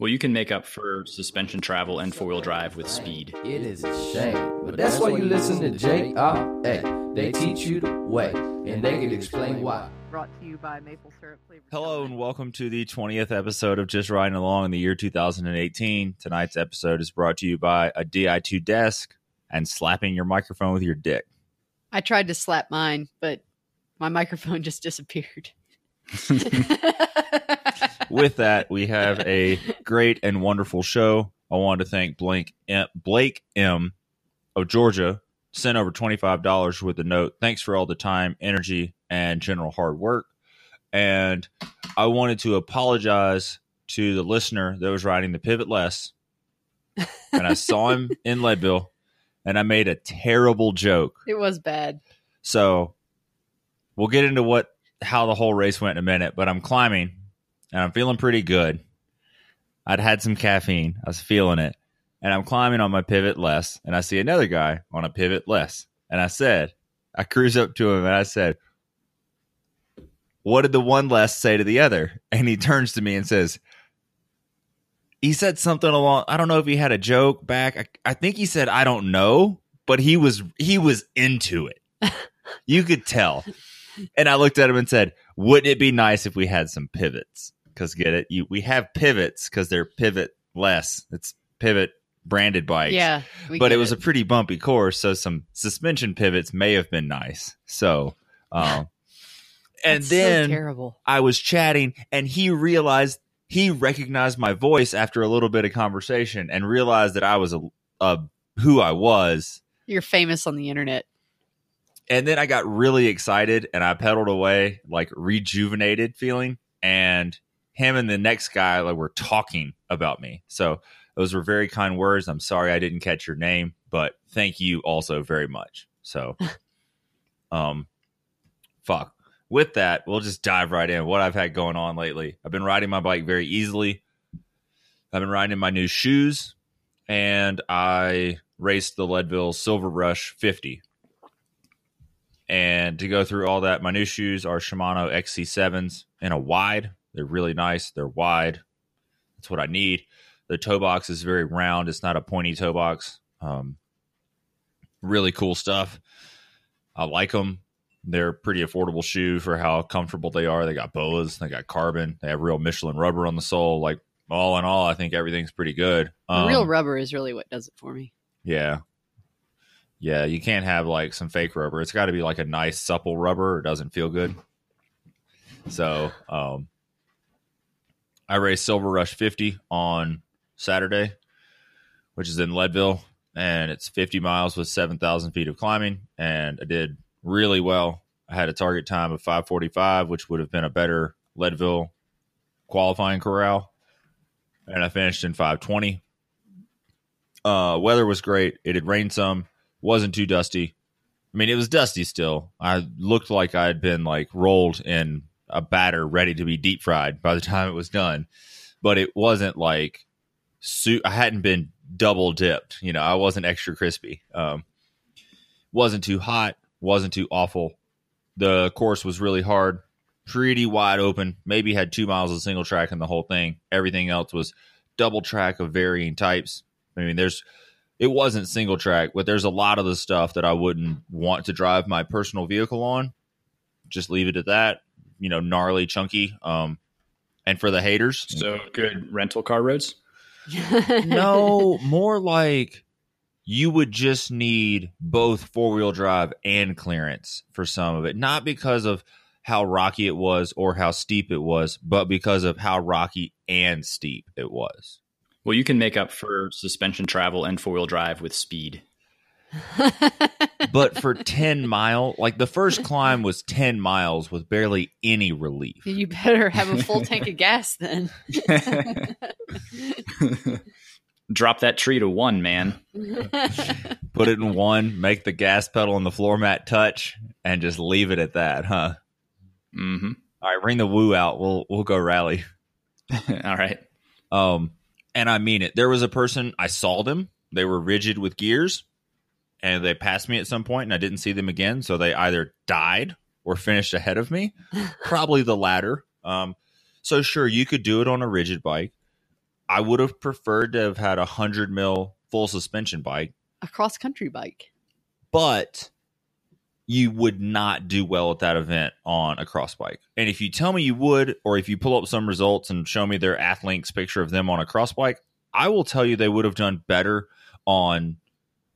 Well, you can make up for suspension travel and four wheel drive with speed. It is a shame, but that's why you listen to JRA. They teach you the way, and they can explain why. Brought to you by Maple Syrup Flavor. Hello and welcome to the 20th episode of Just Riding Along in the year 2018. Tonight's episode is brought to you by a Di2 desk and slapping your microphone with your dick. I tried to slap mine, but my microphone just disappeared. With that, we have a great and wonderful show. I want to thank Blake M, Blake M of Georgia sent over $25 with a note. Thanks for all the time, energy, and general hard work. And I wanted to apologize to the listener that was riding the Pivot LES. And I saw him in Leadville and I made a terrible joke. It was bad. So we'll get into what how the whole race went in a minute, but I'm climbing and I'm feeling pretty good. I'd had some caffeine. I was feeling it. And I'm climbing on my Pivot LES and I see another guy on a Pivot LES. And I said, I cruise up to him and I said, What did the one less say to the other? And he turns to me and says, he said something along I don't know if he had a joke back. I, I think he said I don't know, but he was he was into it. you could tell. And I looked at him and said, "Wouldn't it be nice if we had some pivots? Because get it, you we have pivots because they're pivot less. It's pivot branded bikes. Yeah. but it was a pretty bumpy course, so some suspension pivots may have been nice. So, um, and That's so then terrible. I was chatting and he realized he recognized my voice after a little bit of conversation and realized that I was a, a who I was. You're famous on the internet. And then I got really excited and I pedaled away, like rejuvenated feeling. And him and the next guy like were talking about me. So those were very kind words. I'm sorry I didn't catch your name, but thank you also very much. So, um, fuck. With that, we'll just dive right in. What I've had going on lately. I've been riding my bike very easily. I've been riding in my new shoes, and I raced the Leadville Silver Rush 50. And to go through all that, my new shoes are Shimano XC7s in a wide. They're really nice. They're wide. That's what I need. The toe box is very round. It's not a pointy toe box. Um, really cool stuff. I like them. They're a pretty affordable shoe for how comfortable they are. They got boas. They got carbon. They have real Michelin rubber on the sole. Like all in all, I think everything's pretty good. The real Um, rubber is really what does it for me. yeah. Yeah, you can't have like some fake rubber. It's got to be like a nice supple rubber. It doesn't feel good. So, um I raced Silver Rush 50 on Saturday, which is in Leadville, and it's 50 miles with 7,000 feet of climbing, and I did really well. I had a target time of 545, which would have been a better Leadville qualifying corral, and I finished in 520. Uh, weather was great. It had rained some, wasn't too dusty. I mean, it was dusty still. I looked like I had been like rolled in a batter ready to be deep fried by the time it was done, but it wasn't like su- I hadn't been double dipped. You know, I wasn't extra crispy. Um, wasn't too hot, wasn't too awful. The course was really hard, pretty wide open. Maybe had two miles of single track in the whole thing. Everything else was double track of varying types. I mean, there's it wasn't single track, but there's a lot of the stuff that I wouldn't want to drive my personal vehicle on. Just leave it at that. You know, gnarly, chunky. Um, and for the haters, So good rental car roads. no, more like you would just need both four wheel drive and clearance for some of it. Not because of how rocky it was or how steep it was, but because of how rocky and steep it was. Well, you can make up for suspension travel and four wheel drive with speed. But for 10 mile, like the first climb was 10 miles with barely any relief. you better have a full tank of gas then. Drop that tree to one, man. Put it in one, make the gas pedal and the floor mat touch, and just leave it at that, huh? hmm All right, bring the woo out. We'll we'll go rally. All right. Um, and I mean it. There was a person I saw them. They were rigid with gears, and they passed me at some point, and I didn't see them again. So they either died or finished ahead of me. Probably the latter. Um, so sure, you could do it on a rigid bike. I would have preferred to have had a hundred mil full suspension bike, A cross country bike. but you would not do well at that event on a cross bike. And if you tell me you would, or if you pull up some results and show me their Athlinks picture of them on a cross bike, I will tell you they would have done better on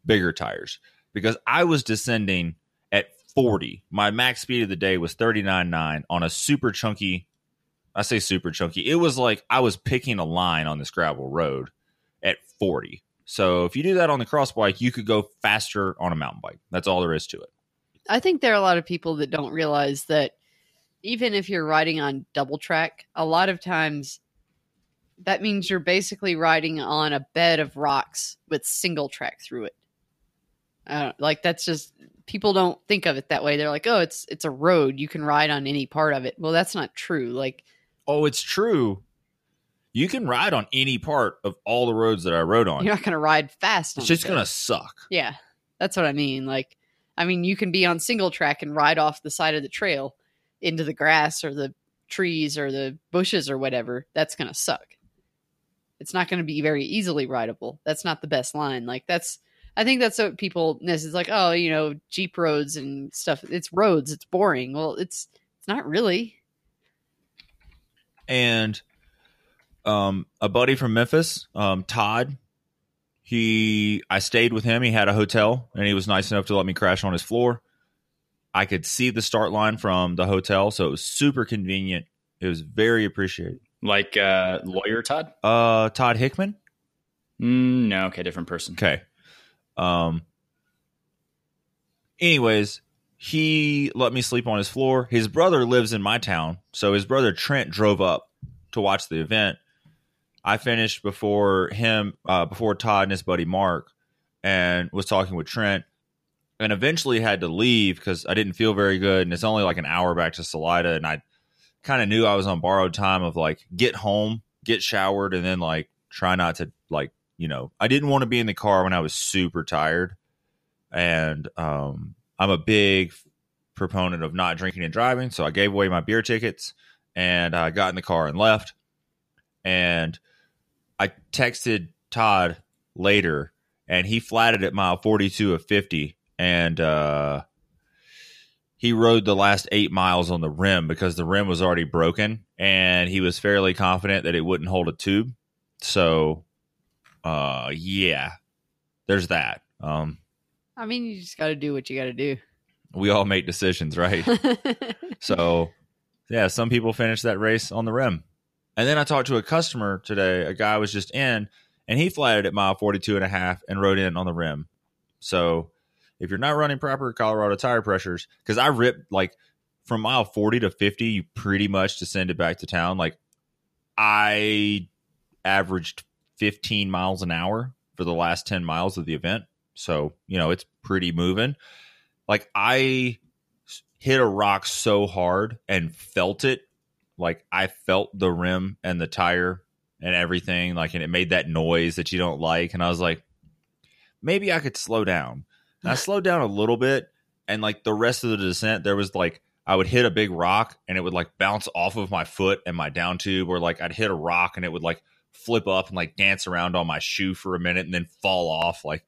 bigger tires because I was descending at 40. My max speed of the day was 39.9 on a super chunky. I say super chunky. It was like I was picking a line on this gravel road at 40. So if you do that on the cross bike, you could go faster on a mountain bike. That's all there is to it. I think there are a lot of people that don't realize that even if you're riding on double track, a lot of times that means you're basically riding on a bed of rocks with single track through it. Uh, like that's just people don't think of it that way. They're like, oh, it's it's a road. You can ride on any part of it. Well, that's not true. Like Oh, it's true. You can ride on any part of all the roads that I rode on. you're not going to ride fast. on It's just gonna suck. Yeah, that's what I mean. Like, I mean, you can be on single track and ride off the side of the trail into the grass or the trees or the bushes or whatever. That's going to suck. It's not going to be very easily rideable. That's not the best line. Like, that's, I think that's what people miss. It's like, oh, you know, Jeep roads and stuff. It's roads. It's boring. Well, it's, it's not really. and um, a buddy from Memphis, um, Todd. He, I stayed with him. He had a hotel, and he was nice enough to let me crash on his floor. I could see the start line from the hotel, so it was super convenient. It was very appreciated. Like uh, lawyer Todd? Uh, Todd Hickman. Mm, no, okay, different person. Okay. Um. Anyways, he let me sleep on his floor. His brother lives in my town, so his brother Trent drove up to watch the event. I finished before him, uh, before Todd and his buddy Mark, and was talking with Trent, and eventually had to leave because I didn't feel very good, and it's only like an hour back to Salida, and I kind of knew I was on borrowed time of like get home, get showered, and then like try not to like you know I didn't want to be in the car when I was super tired, and um, I'm a big proponent of not drinking and driving, so I gave away my beer tickets and I got in the car and left. And I texted Todd later, and he flatted at mile 42 of 50, and uh, he rode the last eight miles on the rim because the rim was already broken, and he was fairly confident that it wouldn't hold a tube. So, uh, yeah, there's that. Um, I mean, you just got to do what you got to do. we all make decisions, right? So, yeah, some people finish that race on the rim. And then I talked to a customer today. A guy was just in, and he flatted at mile 42 and a half and rode in on the rim. So, if you're not running proper Colorado tire pressures, because I ripped like from mile 40 to 50, you pretty much descended back to town. Like, I averaged 15 miles an hour for the last 10 miles of the event. So, you know, it's pretty moving. Like, I hit a rock so hard and felt it. Like I felt the rim and the tire and everything. Like, and it made that noise that you don't like. And I was like, maybe I could slow down. And I slowed down a little bit. And like the rest of the descent, there was like, I would hit a big rock and it would like bounce off of my foot and my down tube, or like I'd hit a rock and it would like flip up and like dance around on my shoe for a minute and then fall off. Like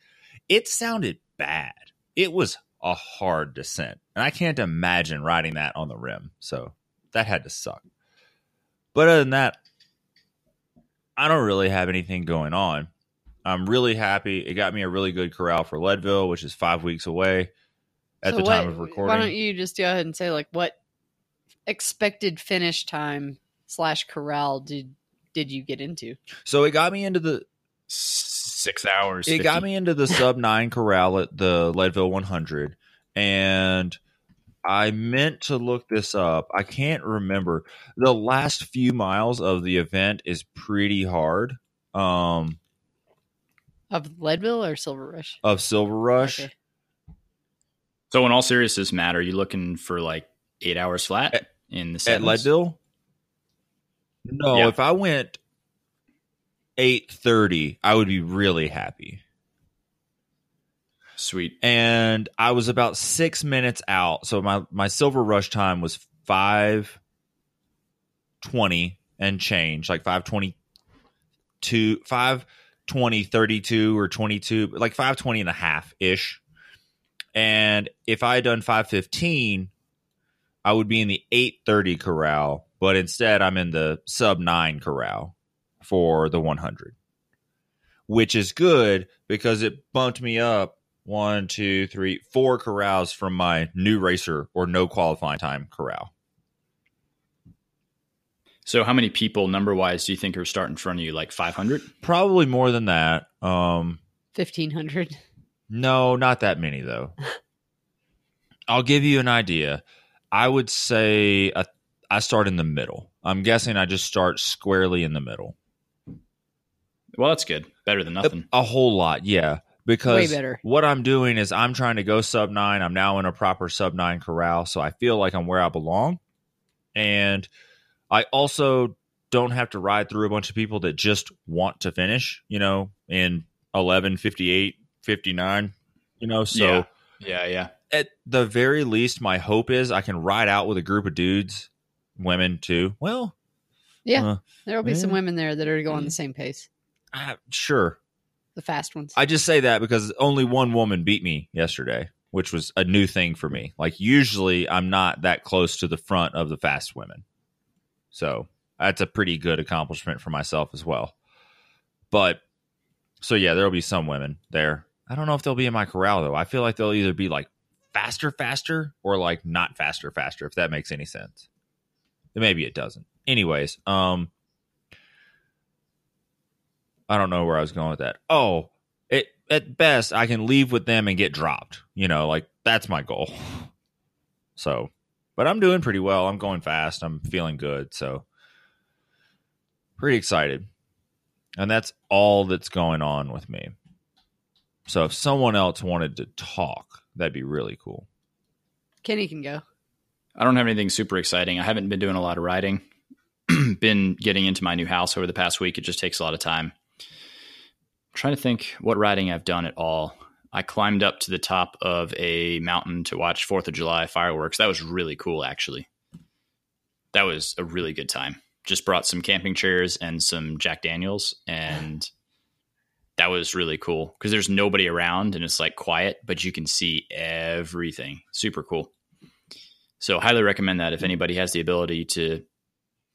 it sounded bad. It was a hard descent. And I can't imagine riding that on the rim. So that had to suck. But other than that, I don't really have anything going on. I'm really happy. It got me a really good corral for Leadville, which is five weeks away at So the what- time of recording. Why don't you just go ahead and say like what expected finish time slash corral did did you get into? so it got me into the Six hours. it 50. got me into the sub nine corral at the Leadville 100, and I meant to look this up. I can't remember. The last few miles of the event is pretty hard. Um, Of Leadville or Silver Rush? of Silver Rush. Okay. So, in all seriousness, Matt, are you looking for like eight hours flat At- in the at? Leadville. No, Yeah. if I went eight thirty, I would be really happy. Sweet. and I was about six minutes out. So my my silver rush time was five twenty and change, like five twenty two, 520, 32 or 22, like 520 and a half ish. And if I had done 515, I would be in the 830 corral, but instead I'm in the sub nine corral for the 100, which is good because it bumped me up one, two, three, four corrals from my new racer or no qualifying time corral. So, how many people, number wise, do you think are starting in front of you? Like 500? Probably more than that. Um, 1500. no, not that many though. I'll give you an idea. I would say a, I start in the middle. I'm guessing I just start squarely in the middle. Well, that's good. Better than nothing. A whole lot, yeah. Because Way better. what I'm doing is I'm trying to go sub nine. I'm now in a proper sub nine corral, so I feel like I'm where I belong. And I also don't have to ride through a bunch of people that just want to finish, you know, in 11, 58, 59, you know. So Yeah. Yeah, yeah. at the very least, my hope is I can ride out with a group of dudes, women too. Well, Yeah. Uh, There'll be some women there that are going the same pace. I, sure. The fast ones. I just say that because only one woman beat me yesterday, which was a new thing for me. Like usually I'm not that close to the front of the fast women. So that's a pretty good accomplishment for myself as well. But so yeah, there'll be some women there. I don't know if they'll be in my corral though. I feel like they'll either be like faster, faster, or like not faster, faster, if that makes any sense. Maybe it doesn't. Anyways, um I don't know where I was going with that. Oh, it at best I can leave with them and get dropped. You know, like that's my goal. So, but I'm doing pretty well. I'm going fast. I'm feeling good. So, pretty excited. And that's all that's going on with me. So, if someone else wanted to talk, that'd be really cool. Kenny can go. I don't have anything super exciting. I haven't been doing a lot of riding. been getting into my new house over the past week. It just takes a lot of time. trying to think what riding I've done at all. I climbed up to the top of a mountain to watch Fourth of July fireworks. That was really cool, actually. That was a really good time. Just brought some camping chairs and some Jack Daniels, and that was really cool because there's nobody around and it's like quiet, but you can see everything. Super cool. So, highly recommend that if anybody has the ability to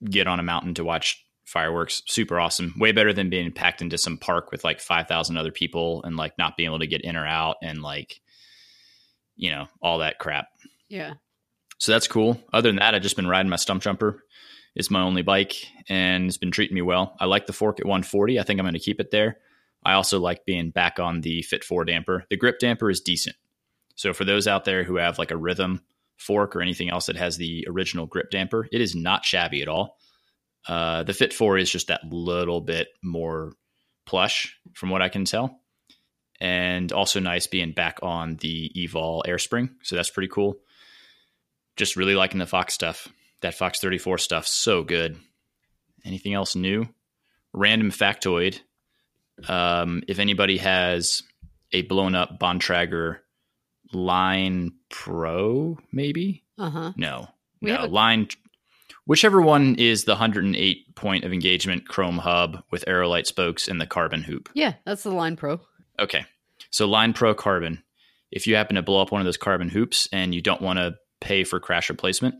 get on a mountain to watch fireworks. Super awesome. Way better than being packed into some park with like 5,000 other people and like not being able to get in or out and like, you know, all that crap. Yeah. So that's cool. Other than that, I've just been riding my Stumpjumper. It's my only bike and it's been treating me well. I like the fork at 140. I think I'm going to keep it there. I also like being back on the Fit 4 damper. The grip damper is decent. So for those out there who have like a rhythm fork or anything else that has the original grip damper, it is not shabby at all. Uh, the Fit 4 is just that little bit more plush from what I can tell. And also nice being back on the Evol air spring. So that's pretty cool. Just really liking the Fox stuff. That Fox 34 stuff, so good. Anything else new? Random factoid. Um, if anybody has a blown up Bontrager Line Pro, maybe? Uh huh. No. We no. a- Line whichever one is the 108 point of engagement chrome hub with aerolite spokes and the carbon hoop. Yeah, that's the Line Pro. Okay. So Line Pro Carbon. If you happen to blow up one of those carbon hoops and you don't want to pay for crash replacement,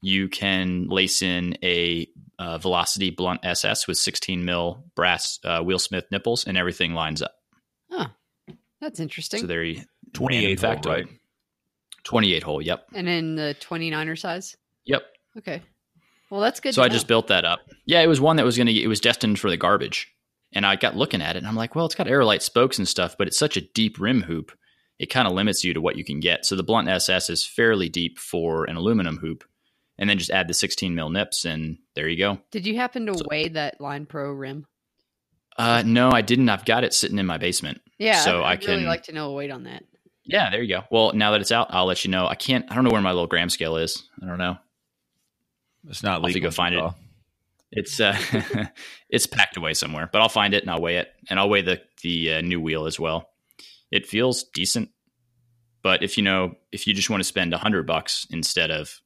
you can lace in a uh, Velocity Blunt SS with 16 mil brass uh, Wheelsmith nipples, and everything lines up. Oh, that's interesting. So there you 28 hole, right? 28 hole. Yep. and in the 29er size. Yep. Okay. Well, that's good. So to I know. just built that up. Yeah, it was one that was going to. It was destined for the garbage, and I got looking at it, and I'm like, well, it's got aerolite spokes and stuff, but it's such a deep rim hoop. It kind of limits you to what you can get. So the blunt SS is fairly deep for an aluminum hoop, and then just add the 16 mil nips, and there you go. Did you happen to So- weigh that Line Pro rim? Uh, no, I didn't. I've got it sitting in my basement. Yeah. So I'd, I I'd really like to know a weight on that. Yeah, there you go. Well, now that it's out, I'll let you know. I can't. I don't know where my little gram scale is. I don't know. It's not I'll legal. go find it. It's uh, it's packed away somewhere, but I'll find it and I'll weigh it, and I'll weigh the the uh, new wheel as well. It feels decent, but if you know, if you just want to spend a hundred bucks instead of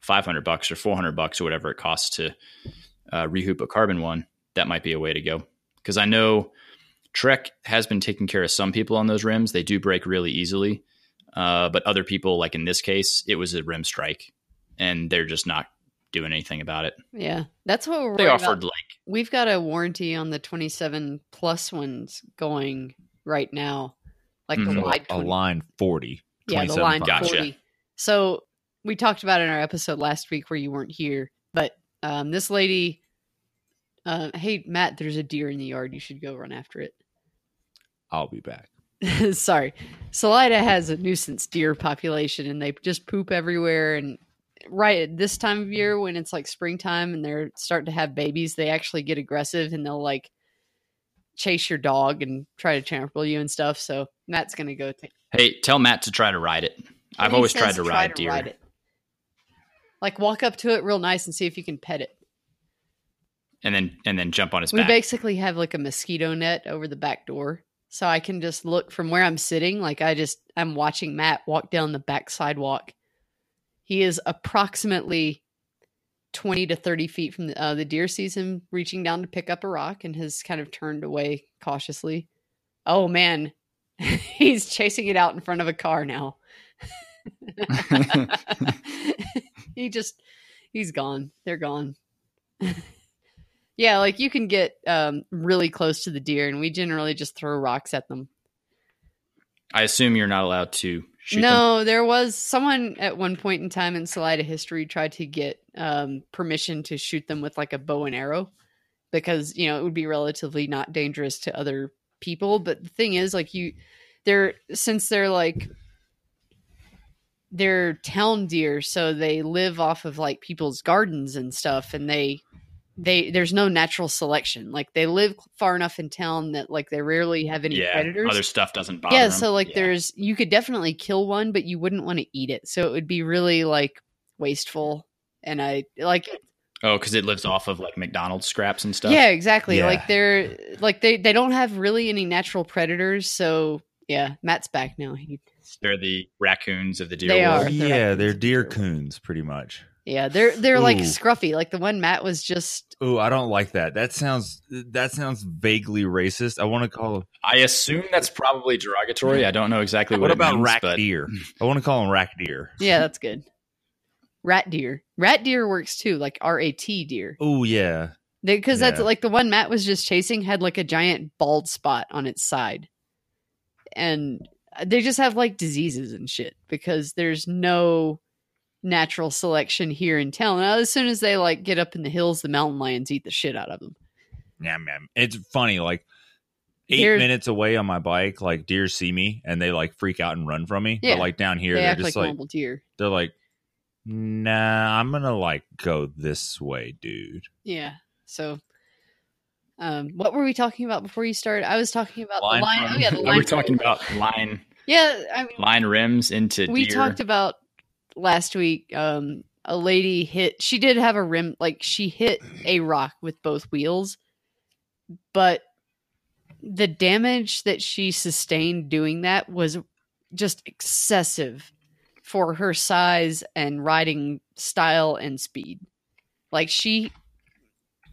five hundred bucks or four hundred bucks or whatever it costs to uh, rehoop a carbon one, that might be a way to go. because I know Trek has been taking care of some people on those rims. They do break really easily, uh, but other people, like in this case, it was a rim strike, and they're just not doing anything about it. Yeah, that's what we're They offered about. like We've got a warranty on the 27 plus ones going right now, like Mhm. the So wide a line 40. Yeah, the line five. Gotcha. 40. So we talked about it in our episode last week where you weren't here, but um, this lady, uh, hey Matt, there's a deer in the yard. You should go run after it. I'll be back. Sorry, Salida has a nuisance deer population, and they just poop everywhere. And right at this time of year, when it's like springtime and they're starting to have babies, they actually get aggressive and they'll like chase your dog and try to trample you and stuff. So Matt's gonna go take. Hey, tell Matt to try to ride it. I've always tried to try ride deer. it. Like walk up to it real nice and see if you can pet it. and then and then jump on his We back. basically have like a mosquito net over the back door. So I can just look from where I'm sitting. Like I just I'm watching Matt walk down the back sidewalk. He is approximately 20 to 30 feet from the, uh, the deer sees him reaching down to pick up a rock and has kind of turned away cautiously. Oh man, he's chasing it out in front of a car now. he just he's gone. They're gone. Yeah, like you can get um, really close to the deer, and we generally just throw rocks at them. I assume you're not allowed to shoot them. no, there was someone at one point in time in Salida history tried to get um, permission to shoot them with like a bow and arrow because you know it would be relatively not dangerous to other people. But the thing is, like you, they're since they're like they're town deer, so they live off of like people's gardens and stuff, and they they there's no natural selection. Like they live far enough in town that like they rarely have any yeah, predators. other stuff doesn't bother yeah, them. so like Yeah. there's you could definitely kill one, but you wouldn't want to eat it. So it would be really like wasteful. And I like oh, because it lives off of like McDonald's scraps and stuff. yeah, exactly. Yeah. Like they're like they they don't have really any natural predators. So yeah, Matt's back now. He, they're the raccoons of the deer They world. are. They're yeah, raccoons. they're deer coons, pretty much. Yeah, they're they're like scruffy. Like the one Matt was just Oh, I don't like that. That sounds that sounds vaguely racist. I want to call. I assume that's probably derogatory. I don't know exactly what, What it about means, rack but deer? I want to call them rack deer. yeah, that's good. Rat deer, rat deer works too. Like R A T deer. Oh yeah, because that's like the one Matt was just chasing had like a giant bald spot on its side, and they just have like diseases and shit because there's no natural selection here in town. Now, as soon as they like get up in the hills, the mountain lions eat the shit out of them. yeah, man. It's funny. Like eight They're- minutes away on my bike, like deer see me and they like freak out and run from me. Yeah. But like down here, they they are act just like like, deer. they're like, nah, I'm gonna like go this way, dude. Yeah. So, um, what were we talking about before you started? I was talking about Line the line. from- Oh yeah, the we line. were talking about line Yeah, I mean, line rims into we deer. talked about last week um a lady hit she did have a rim like she hit a rock with both wheels but the damage that she sustained doing that was just excessive for her size and riding style and speed. Like she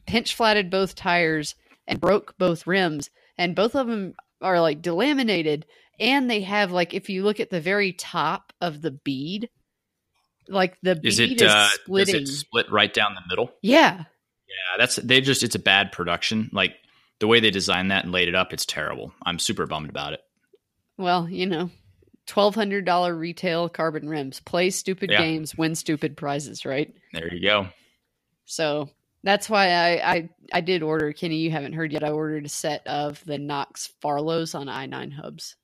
pinch flatted both tires and broke both rims and both of them are like delaminated and they have like if you look at the very top of the bead like the is is, it uh, does it split right down the middle? yeah Yeah, that's they just it's a bad production. Like the way they designed that and laid it up, it's terrible. I'm super bummed about it. well you know $1200 retail carbon rims play stupid Yeah. games win stupid prizes right There you go. so that's why I, I i did order kenny you haven't heard yet i ordered a set of the Nox Farlows on i9 hubs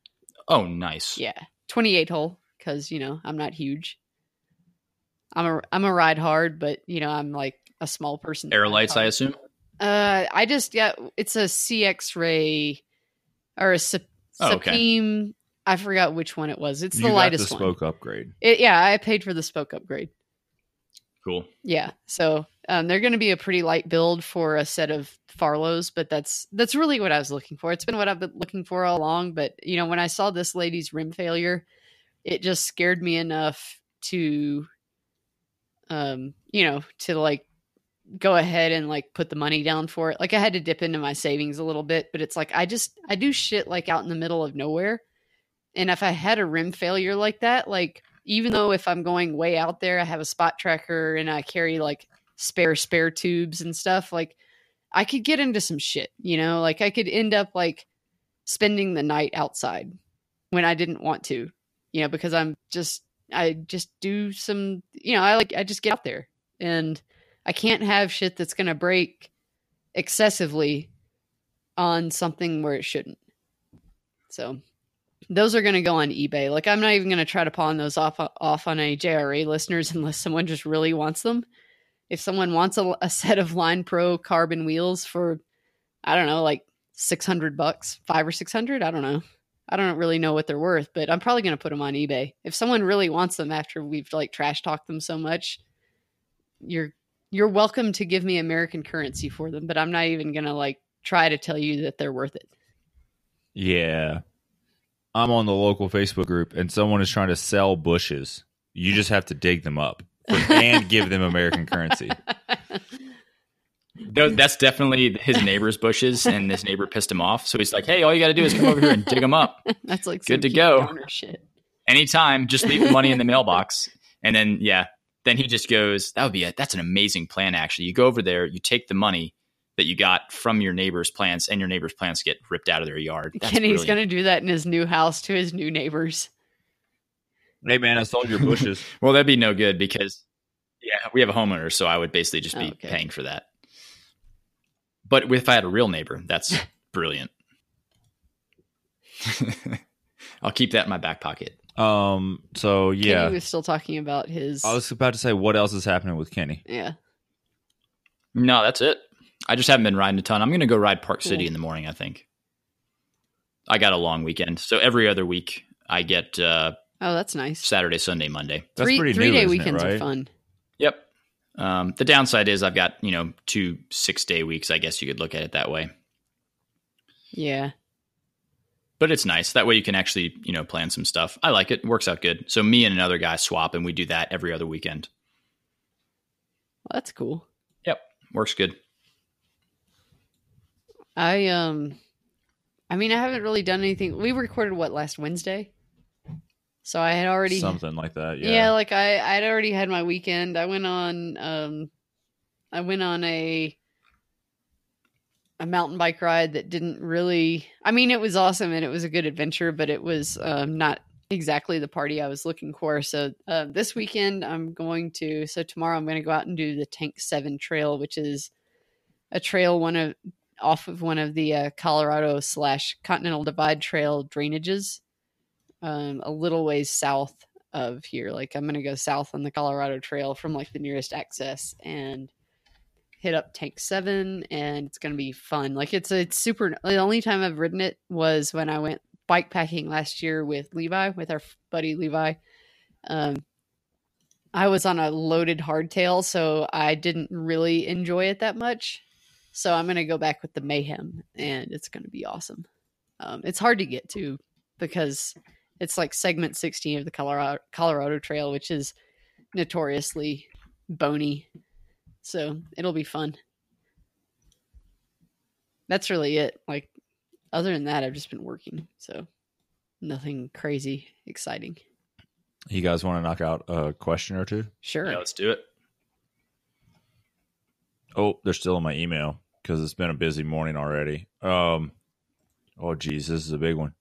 Oh, nice. Yeah, 28 hole because, you know, I'm not huge. I'm a I'm a ride hard, but you know, I'm like a small person. that Air lights, I assume. Uh I just yeah, it's a CX ray or a Sup- Oh, okay. Supreme I forgot which one it was. It's you the got lightest the one. spoke upgrade. It, yeah, I paid for the spoke upgrade. Cool. Yeah. So um, they're going to be a pretty light build for a set of Farlows, but that's that's really what I was looking for. It's been what I've been looking for all along. But you know, when I saw this lady's rim failure, it just scared me enough to, um, you know, to like go ahead and like put the money down for it. Like I had to dip into my savings a little bit, but it's like I just I do shit like out in the middle of nowhere. And if I had a rim failure like that, like even though if I'm going way out there, I have a spot tracker and I carry like spare spare tubes and stuff, like I could get into some shit, you know? Like I could end up like spending the night outside when I didn't want to, you know, because I'm just I just do some, you know, I like I just get out there and I can't have shit that's going to break excessively on something where it shouldn't. So those are going to go on eBay. Like I'm not even going to try to pawn those off off on any JRA listeners unless someone just really wants them. If someone wants a, a set of Line Pro carbon wheels for I don't know, like 600 bucks, 5 or 600, I don't know. I don't really know what they're worth, but I'm probably going to put them on eBay. If someone really wants them after we've like trash talked them so much, you're you're welcome to give me American currency for them, but I'm not even going to like try to tell you that they're worth it. Yeah. I'm on the local Facebook group and someone is trying to sell bushes. You just have to dig them up and give them American currency. No, that's definitely his neighbor's bushes, and this neighbor pissed him off. So he's like, "Hey, all you got to do is come over here and dig them up. That's like Good to go. Downer Shit. Anytime, just leave the money in the mailbox." And then, yeah, then he just goes, "That would be a that's an amazing plan. Actually, you go over there, you take the money that you got from your neighbor's plants, and your neighbor's plants get ripped out of their yard. That's Kenny's brilliant. going to do that in his new house to his new neighbors. Hey man, I sold your bushes. Well, that'd be no good because yeah, we have a homeowner, so I would basically just be Oh, okay. paying for that. But if I had a real neighbor, that's brilliant. I'll keep that in my back pocket. um so yeah. Kenny was still talking about his. I was about to say what else is happening with Kenny. yeah. No, that's it. I just haven't been riding a ton. I'm going to go ride Park City Cool. in the morning. I think. I got a long weekend, so every other week I get uh, Oh, that's nice. Saturday, Sunday, Monday. That's three pretty three new, day isn't it, weekends right? are fun. Um, the downside is I've got you know two six day weeks. I guess you could look at it that way. Yeah. but it's nice that way you can actually you know plan some stuff i like it. it works out good so me and another guy swap and we do that every other weekend Well, that's cool. yep works good I um I mean I haven't really done anything. We recorded what last Wednesday? So I had already Something like that. Yeah. yeah. like I I'd already had my weekend. I went on um I went on a a mountain bike ride that didn't really I mean it was awesome and it was a good adventure, but it was um not exactly the party I was looking for. So uh, this weekend I'm going to so tomorrow I'm going to go out and do the Tank 7 trail, which is a trail one of off of one of the uh, Colorado slash Continental Divide Trail drainages, um, a little ways south of here. Like I'm gonna go south on the Colorado Trail from like the nearest access and hit up Tank Seven, and it's gonna be fun. Like it's it's super. The only time I've ridden it was when I went bike packing last year with Levi, with our buddy Levi. Um, I was on a loaded hardtail, so I didn't really enjoy it that much. So I'm gonna go back with the Mayhem, and it's gonna be awesome. Um, it's hard to get to because it's like segment 16 of the Colorado Colorado Trail, which is notoriously bony. So it'll be fun. That's really it. Like other than that, I've just been working, so nothing crazy exciting. You guys want to knock out a question or two? Sure. yeah let's do it Oh, they're still in my email because it's been a busy morning already. Um, oh, geez, this is a big one.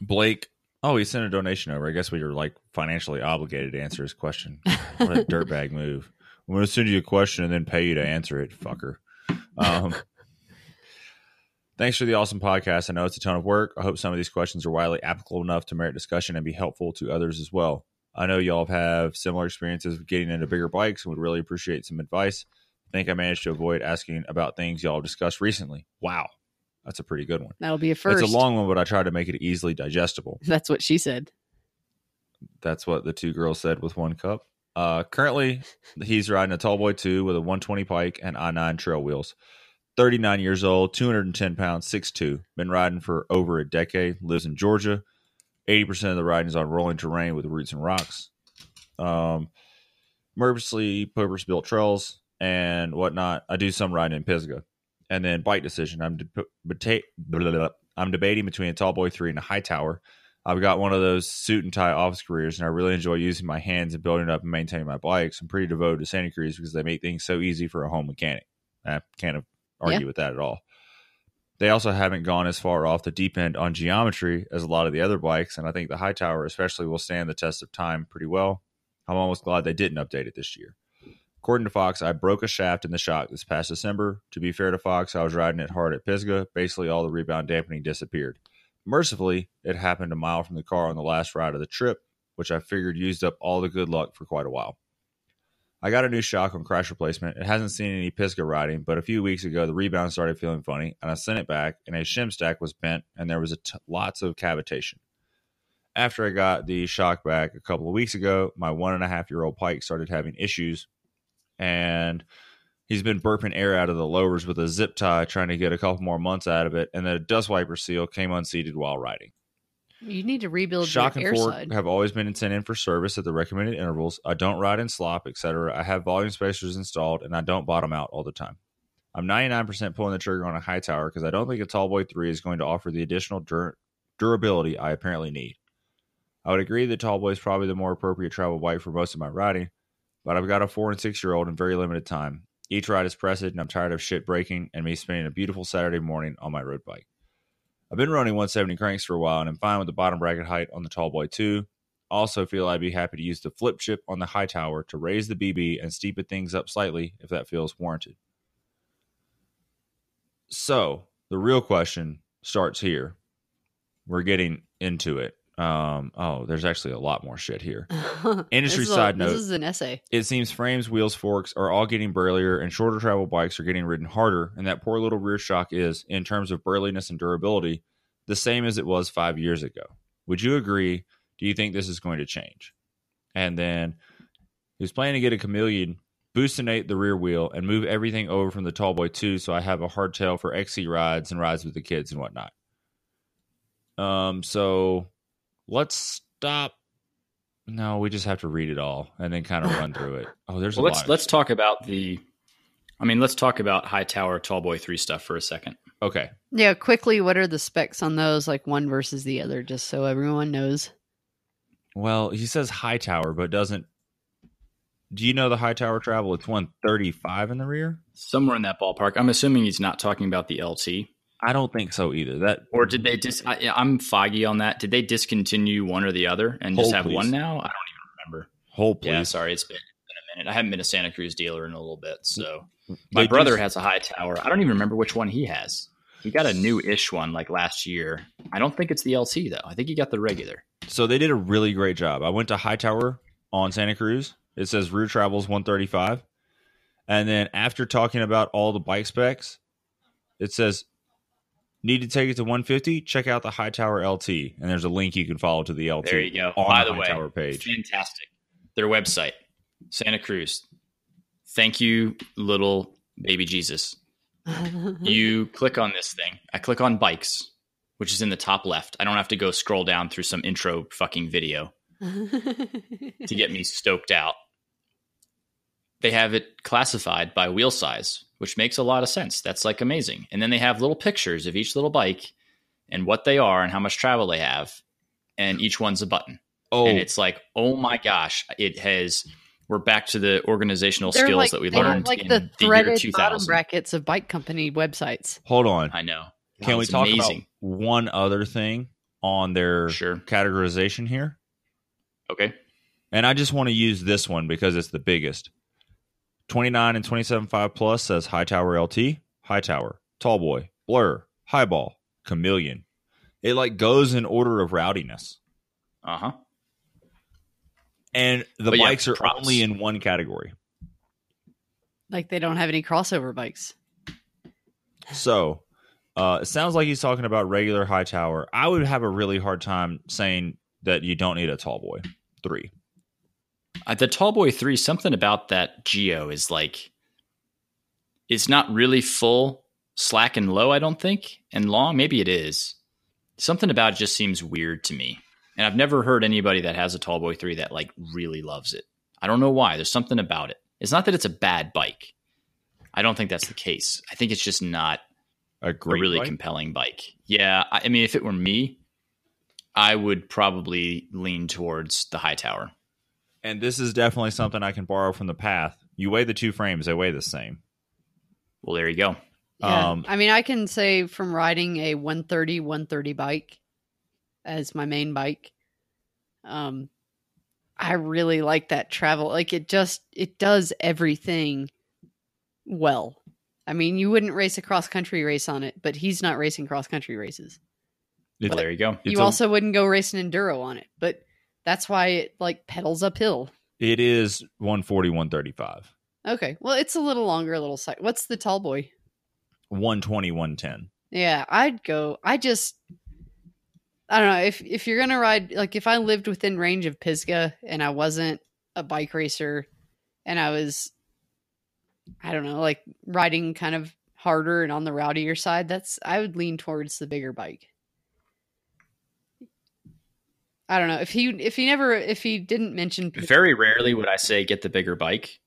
Blake, oh, he sent a donation over. I guess we were like financially obligated to answer his question. What a dirtbag move. I'm going to send you a question and then pay you to answer it, fucker. Um, thanks for the awesome podcast. I know it's a ton of work. I hope some of these questions are widely applicable enough to merit discussion and be helpful to others as well. I know y'all have similar experiences with getting into bigger bikes and would really appreciate some advice. I think I managed to avoid asking about things y'all discussed recently. Wow. That's a pretty good one. That'll be a first. It's a long one, but I tried to make it easily digestible. That's what she said. That's what the two girls said with one cup. Uh, currently, he's riding a Tallboy 2 with a 120 pike and I9 trail wheels. 39 years old, 210 pounds, 6'2. Been riding for over a decade. Lives in Georgia. 80% of the riding is on rolling terrain with roots and rocks. um, purposely purpose built trails and whatnot. I do some riding in Pisgah, and then bike decision. I'm de- beta- blah, blah, blah. I'm debating between a Tallboy three and a Hightower. I've got one of those suit and tie office careers, and I really enjoy using my hands and building up and maintaining my bikes. I'm pretty devoted to Santa Cruz because they make things so easy for a home mechanic. I can't argue Yeah. with that at all. They also haven't gone as far off the deep end on geometry as a lot of the other bikes, and I think the Hightower especially will stand the test of time pretty well. I'm almost glad they didn't update it this year. According to Fox, I broke a shaft in the shock this past December. To be fair to Fox, I was riding it hard at Pisgah. Basically, all the rebound dampening disappeared. Mercifully, it happened a mile from the car on the last ride of the trip, which I figured used up all the good luck for quite a while. I got a new shock on crash replacement. It hasn't seen any Pisgah riding, but a few weeks ago the rebound started feeling funny, and I sent it back, and a shim stack was bent, and there was lots of cavitation. After I got the shock back a couple of weeks ago, my one and a half year old Pike started having issues, and he's been burping air out of the lowers with a zip tie, trying to get a couple more months out of it, and the dust wiper seal came unseated while riding. You need to rebuild Shock your and air fork side. have always been sent in for service at the recommended intervals. I don't ride in slop, etc. I have volume spacers installed, and I don't bottom out all the time. I'm 99% pulling the trigger on a Hightower because I don't think a Tallboy 3 is going to offer the additional dur- durability I apparently need. I would agree that Tallboy is probably the more appropriate travel bike for most of my riding, but I've got a four and six year old in very limited time. Each ride is pressed, and I'm tired of shit breaking and me spending a beautiful Saturday morning on my road bike. I've been running 170 cranks for a while, and I'm fine with the bottom bracket height on the Tallboy 2. Also, feel I'd be happy to use the flip chip on the Hightower to raise the BB and steepen things up slightly if that feels warranted. So, the real question starts here. We're getting into it. Um, oh, there's actually a lot more shit here. Industry is a- side note. This is an essay. It seems frames, wheels, forks are all getting burlier, and shorter travel bikes are getting ridden harder. And that poor little rear shock is, in terms of burliness and durability, the same as it was five years ago. Would you agree? Do you think this is going to change? And then he was planning to get a chameleon, boostinate the rear wheel, and move everything over from the Tallboy 2 so I have a hardtail for XC rides and rides with the kids and whatnot. Um, so let's stop. No, we just have to read it all and then kind of run through it. Oh, there's Well, a let's lot. let's shit. talk about the. I mean, let's talk about Hightower tall boy three stuff for a second. Okay. Yeah, quickly, what are the specs on those? Like one versus the other, just so everyone knows. Well, he says Hightower, but doesn't. Do you know the Hightower travel? It's 135 in the rear. Somewhere in that ballpark. I'm assuming he's not talking about the LT, I don't think so either. That or did they dis? I, I'm foggy on that. Did they discontinue one or the other and just have please. one now? I don't even remember. whole please. Yeah, sorry, it's been, been a minute. I haven't been a Santa Cruz dealer in a little bit, so my brother s- has a Hightower. I don't even remember which one he has. He got a new-ish one like last year. I don't think it's the LT though. I think he got the regular. So they did a really great job. I went to Hightower on Santa Cruz. It says rear travels 135, and then after talking about all the bike specs, it says need to take it to 150. Check out the Hightower LT, and there's a link you can follow to the LT. There you go. On By the, the high way, tower page. fantastic. Their website, Santa Cruz. Thank you, little baby Jesus. You click on this thing. I click on bikes, which is in the top left. I don't have to go scroll down through some intro fucking video to get me stoked out. They have it classified by wheel size, which makes a lot of sense. That's like amazing. And then they have little pictures of each little bike and what they are and how much travel they have. And each one's a button. Oh, And it's like, oh my gosh, it has. We're back to the organizational They're skills like, that we learned like in the the, year threaded bottom 2000. brackets of bike company websites. hold on. I know. Can we talk amazing. about one other thing on their Sure. categorization here? Okay. And I just want to use this one because it's the biggest. 29 and 27.5 plus says Hightower LT, Hightower, Tall Boy, Blur, Highball, Chameleon. It like goes in order of rowdiness. Uh huh. And the But yeah, bikes are props. only in one category. Like they don't have any crossover bikes. So uh, it sounds like he's talking about regular Hightower. I would have a really hard time saying that you don't need a Tallboy 3. Uh, the Tallboy 3, something about that Geo is like, it's not really full, slack and low, I don't think, and long. Maybe it is. Something about it just seems weird to me. And I've never heard anybody that has a Tallboy 3 that like really loves it. I don't know why. There's something about it. It's not that it's a bad bike. I don't think that's the case. I think it's just not A a really bike? compelling bike. Yeah, I, I mean, if it were me, I would probably lean towards the Hightower. And this is definitely something I can borrow from the path. You weigh the two frames; they weigh the same. Well, there you go. Yeah. Um, I mean, I can say from riding a 130 130 bike as my main bike, um, I really like that travel. Like it just it does everything well. I mean, you wouldn't race a cross country race on it, but he's not racing cross country races. It's, Well, there you go. it's you a- also wouldn't go race an enduro on it, but that's why it like pedals uphill. it is 140, 135, Okay, well, it's a little longer, a little side. What's the Tallboy? 120, 110. Yeah, I'd go. I just I don't know if if you're gonna ride like if I lived within range of Pisgah and I wasn't a bike racer and I was I don't know like riding kind of harder and on the rowdier side, that's I would lean towards the bigger bike. I don't know if he if he never if he didn't mention Very rarely would I say get the bigger bike,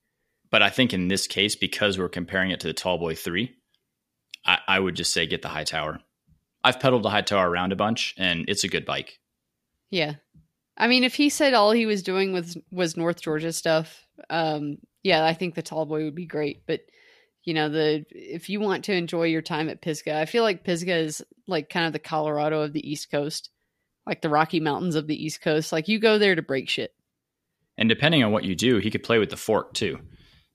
but I think in this case, because we're comparing it to the Tallboy 3, I, I would just say get the Hightower. I've pedaled the Hightower around a bunch, and it's a good bike. Yeah. I mean, if he said all he was doing was was North Georgia stuff, um, yeah, I think the Tallboy would be great. But you know, the if you want to enjoy your time at Pisgah, I feel like Pisgah is like kind of the Colorado of the East Coast, like the Rocky Mountains of the East Coast. Like you go there to break shit. And depending on what you do, he could play with the fork too.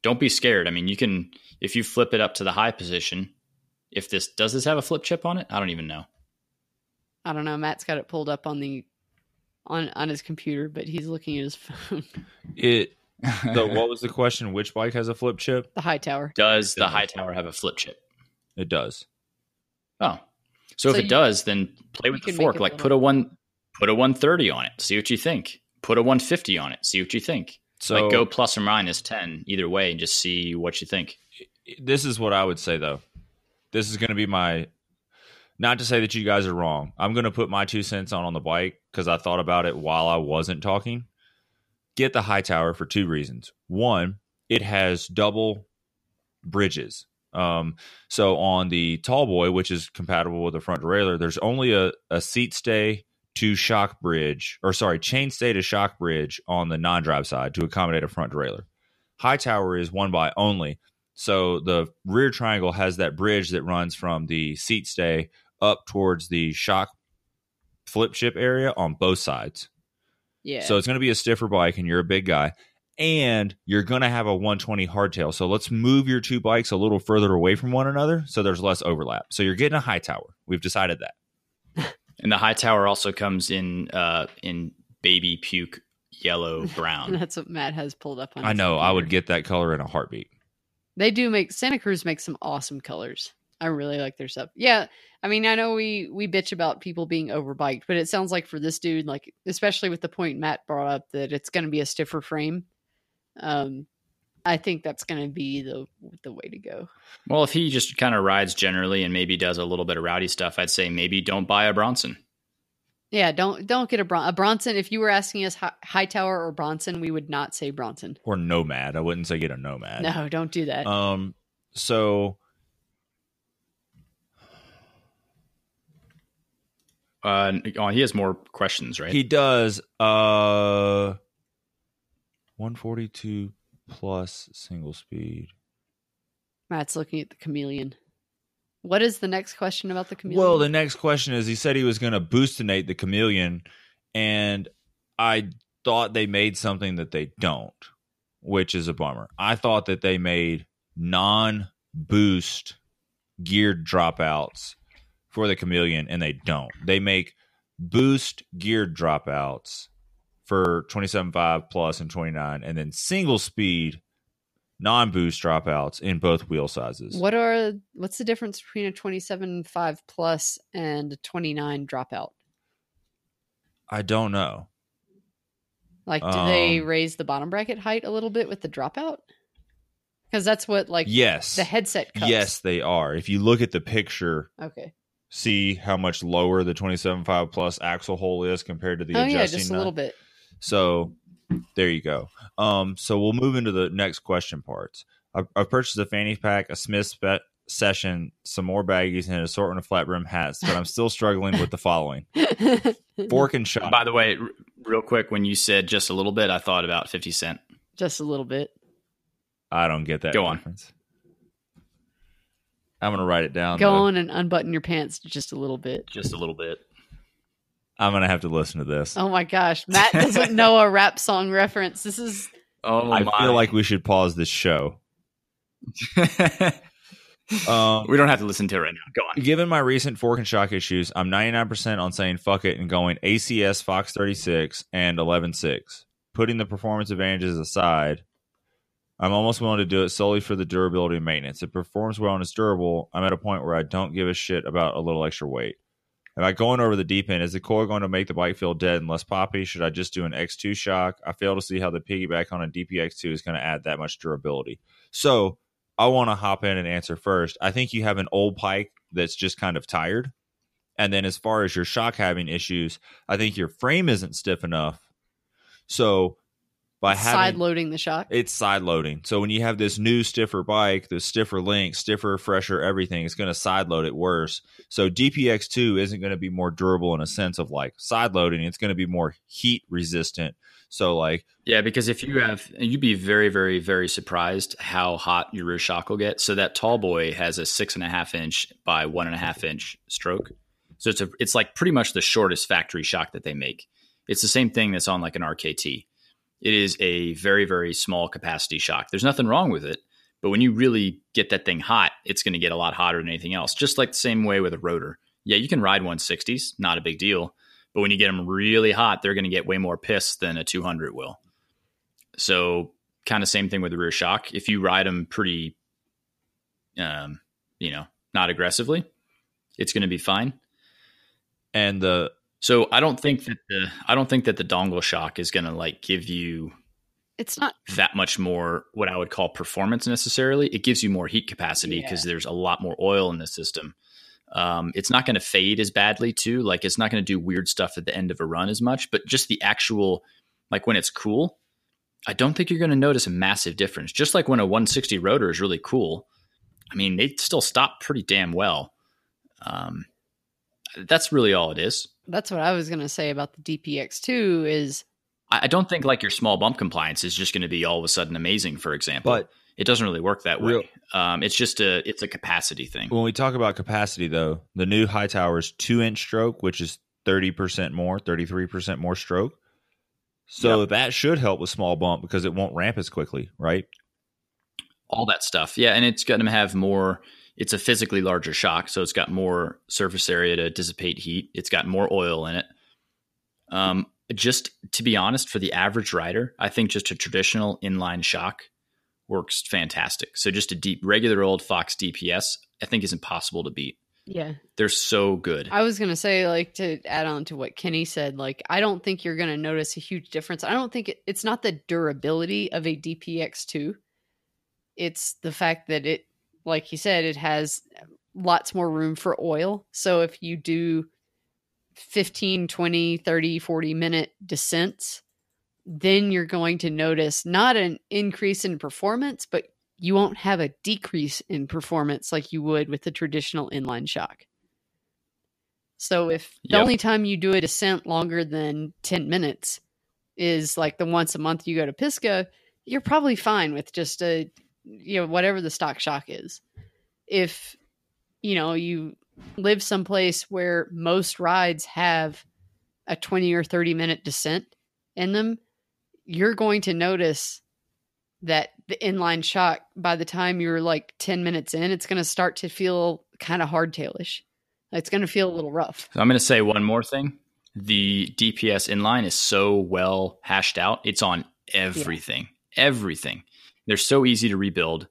Don't be scared. I mean, you can if you flip it up to the high position. If this does this have a flip chip on it? I don't even know. I don't know. Matt's got it pulled up on the on on his computer, but he's looking at his phone. It. So, what was the question? Which bike has a flip chip? the Hightower. does the Does. Hightower have a flip chip? It does. Oh, so, if So it does, then play with the fork. Like put a one, put a one thirty on it. See what you think. Put a one fifty on it. See what you think. So, like go plus or minus ten either way, and just see what you think. this is what I would say though. This is going to be my not to say that you guys are wrong. I'm going to put my two cents on on the bike because I thought about it while I wasn't talking. Get the Hightower for two reasons. One, it has double bridges. Um, so on the Tallboy, which is compatible with the front derailleur, there's only a, a seat stay to shock bridge, or sorry, chain stay to shock bridge on the non-drive side to accommodate a front derailleur. Hightower is one by only. So the rear triangle has that bridge that runs from the seat stay up towards the shock flip chip area on both sides. Yeah. So it's going to be a stiffer bike, and you're a big guy, and you're going to have a 120 hardtail. So let's move your two bikes a little further away from one another, so there's less overlap. So you're getting a Hightower. We've decided that. And the Hightower also comes in uh in baby puke yellow brown. that's what Matt has pulled up on. I his know I would get that color in a heartbeat. They do make Santa Cruz makes some awesome colors. I really like their stuff. Yeah, I mean, I know we we bitch about people being overbiked, but it sounds like for this dude, like especially with the point Matt brought up that it's going to be a stiffer frame. Um, I think that's going to be the the way to go. well, if he just kind of rides generally and maybe does a little bit of rowdy stuff, I'd say maybe don't buy a Bronson. Yeah, don't don't get a, Bron- a Bronson. If you were asking us hi- Hightower or Bronson, we would not say Bronson. Or Nomad. I wouldn't say get a Nomad. No, don't do that. Um. So Uh, oh, he has more questions, right? he does. Uh. 142 plus single speed. Matt's looking at the chameleon. What is the next question about the chameleon? Well, the next question is he said he was going to boostinate the chameleon, and I thought they made something that they don't, which is a bummer. I thought that they made non boost geared dropouts for the chameleon, and they don't. They make boost geared dropouts for 27.5 plus and 29, and then single speed non boost dropouts in both wheel sizes. What are what's the difference between a 27.5 plus and a 29 dropout? I don't know. Like, do they Um, raise the bottom bracket height a little bit with the dropout? Because that's what like yes. the headset cups. Yes, they are. If you look at the picture, Okay. see how much lower the 27.5 plus axle hole is compared to the oh adjusting yeah, just a nut. little bit. So there you go. Um, so we'll move into the next question parts. I've, I've purchased a fanny pack, a Smith spe- session, some more baggies, and an assortment of flat brim hats, but I'm still struggling with the following: fork and shot. By the way, r- real quick, when you said just a little bit, I thought about 50 Cent. just a little bit. I don't get that. Go on. I'm gonna write it down. Go though. on and unbutton your pants just a little bit. Just a little bit. I'm gonna have to listen to this. Oh my gosh, Matt doesn't know a rap song reference. This is Oh, my gosh. I my. feel like we should pause this show. Um, we don't have to listen to it right now. Go on. Given my recent fork and shock issues, I'm 99% on saying fuck it and going ACS Fox 36 and 11.6. Putting the performance advantages aside, I'm almost willing to do it solely for the durability and maintenance. It performs well and it's durable. I'm at a point where I don't give a shit about a little extra weight. Am I going over the deep end? Is the coil going to make the bike feel dead and less poppy? Should I just do an X2 shock? I fail to see how the piggyback on a DPX2 is going to add that much durability. So I want to hop in and answer first. I think you have an old pike that's just kind of tired. And then as far as your shock having issues, I think your frame isn't stiff enough. So by side having loading the shock. it's side loading. So when you have this new stiffer bike, the stiffer link, stiffer, fresher, everything, it's going to side load it worse. So DPX2 isn't going to be more durable in a sense of like side loading. It's going to be more heat resistant. So like Yeah, because if you have, you'd be very, very, very surprised how hot your rear shock will get. So that Tallboy has a six and a half inch by one and a half inch stroke. So it's a, it's like pretty much the shortest factory shock that they make. It's the same thing that's on like an RKT. It is a very, very small capacity shock. There's nothing wrong with it, but when you really get that thing hot, it's going to get a lot hotter than anything else. Just like the same way with a rotor. Yeah, you can ride 160s, not a big deal. But when you get them really hot, they're going to get way more piss than a 200 will. So, kind of same thing with the rear shock. If you ride them pretty, um, you know, not aggressively, it's going to be fine. and the So, I don't think that the I don't think that the dongle shock is going to like give you It's not that much more what I would call performance necessarily. It gives you more heat capacity because there's a lot more oil in the system. Um, it's not going to fade as badly too. Like it's not going to do weird stuff at the end of a run as much, but just the actual, like when it's cool, I don't think you're going to notice a massive difference. Just like when a 160 rotor is really cool, I mean, they still stop pretty damn well. Um, that's really all it is. That's what I was gonna say about the DPX2 is I I don't think like your small bump compliance is just going to be all of a sudden amazing. For example, but it doesn't really work that Real- way. Um, it's just a it's a capacity thing. when we talk about capacity though, the new Hightowers two inch stroke, which is thirty percent more, thirty three percent more stroke. So that should help with small bump because it won't ramp as quickly, right? All that stuff, yeah, and it's going to have more. It's a physically larger shock, so it's got more surface area to dissipate heat. It's got more oil in it. Um, just to be honest, for the average rider, I think just a traditional inline shock works fantastic. So just a deep, regular old Fox DPS, I think is impossible to beat. yeah. They're so good. I was gonna say like to add on to what Kenny said. Like I don't think you're gonna notice a huge difference. I don't think it, it's not the durability of a DPX2. It's the fact that it, like he said, it has lots more room for oil. So if you do 15, 20, 30, 40 minute descents, then you're going to notice not an increase in performance, but you won't have a decrease in performance like you would with the traditional inline shock. So if the Yep. only time you do a descent longer than 10 minutes is like the once a month you go to Pisgah, you're probably fine with just a you know whatever the stock shock is. If you know you live someplace where most rides have a 20 or 30 minute descent in them, you're going to notice that the inline shock by the time you're like 10 minutes in, it's going to start to feel kind of hardtailish. It's going to feel a little rough. So I'm going to say one more thing. The DPS inline is so well hashed out. It's on everything. Everything. They're so easy to rebuild.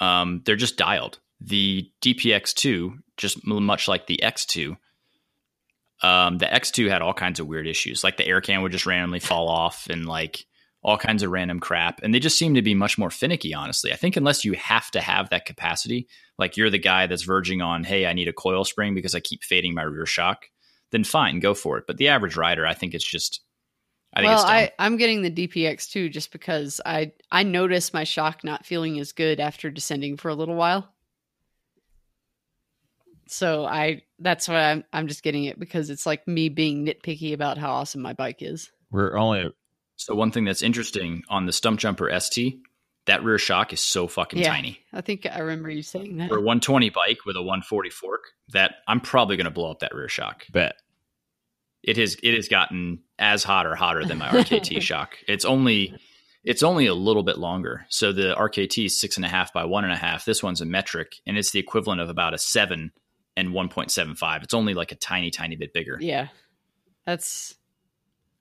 Um, they're just dialed. The DPX2, just much like the X2, um, the X2 had all kinds of weird issues. Like the air can would just randomly fall off and like all kinds of random crap. And they just seem to be much more finicky, honestly. I think unless you have to have that capacity, like you're the guy that's verging on, hey, I need a coil spring because I keep fading my rear shock, then fine, go for it. But the average rider, I think it's just, I think well, it's dumb. I, I'm getting the DPX2, just because I I notice my shock not feeling as good after descending for a little while. So I that's why I'm I'm just getting it because it's like me being nitpicky about how awesome my bike is. We're only so one thing that's interesting on the Stumpjumper ST, that rear shock is so fucking Yeah. tiny. I think I remember you saying that. For a 120 bike with a 140 fork, that I'm probably going to blow up that rear shock. bet. It has it has gotten as hot or hotter than my RKT shock. It's only it's only a little bit longer. So the RKT is six and a half by one and a half. This one's a metric, and it's the equivalent of about a seven and one point seven five. It's only like a tiny, tiny bit bigger. Yeah. That's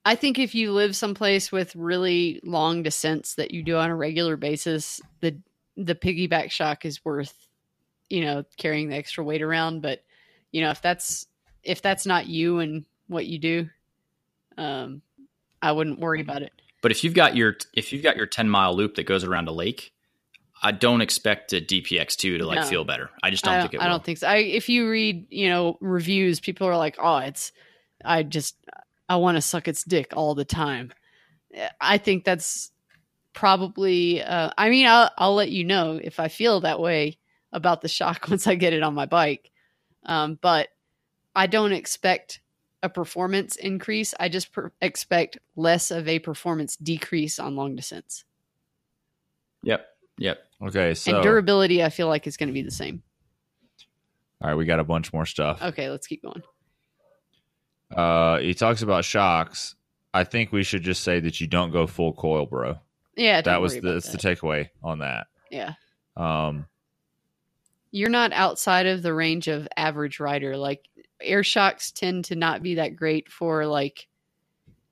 I think if you live someplace with really long descents that you do on a regular basis, the the piggyback shock is worth, you know, carrying the extra weight around. But, you know, if that's if that's not you and what you do, um, I wouldn't worry about it. But if you've got your if you've got your ten mile loop that goes around a lake, I don't expect a DPX two to like No. feel better. I just don't I think it I will. don't think so. I, if you read, you know, reviews, people are like, "Oh, it's, I just, I want to suck its dick all the time." I think that's probably. Uh, I mean, I'll, I'll let you know if I feel that way about the shock once I get it on my bike. Um, but I don't expect a performance increase. I just per- expect less of a performance decrease on long descents. Yep. Yep. Okay, so and durability, I feel like is going to be the same. all right, we got a bunch more stuff. Okay, let's keep going. Uh, he talks about shocks. I think we should just say that you don't go full coil, bro. Yeah, don't that was worry the, about that's the takeaway on that. yeah. Um, you're not outside of the range of average rider. Like air shocks tend to not be that great for like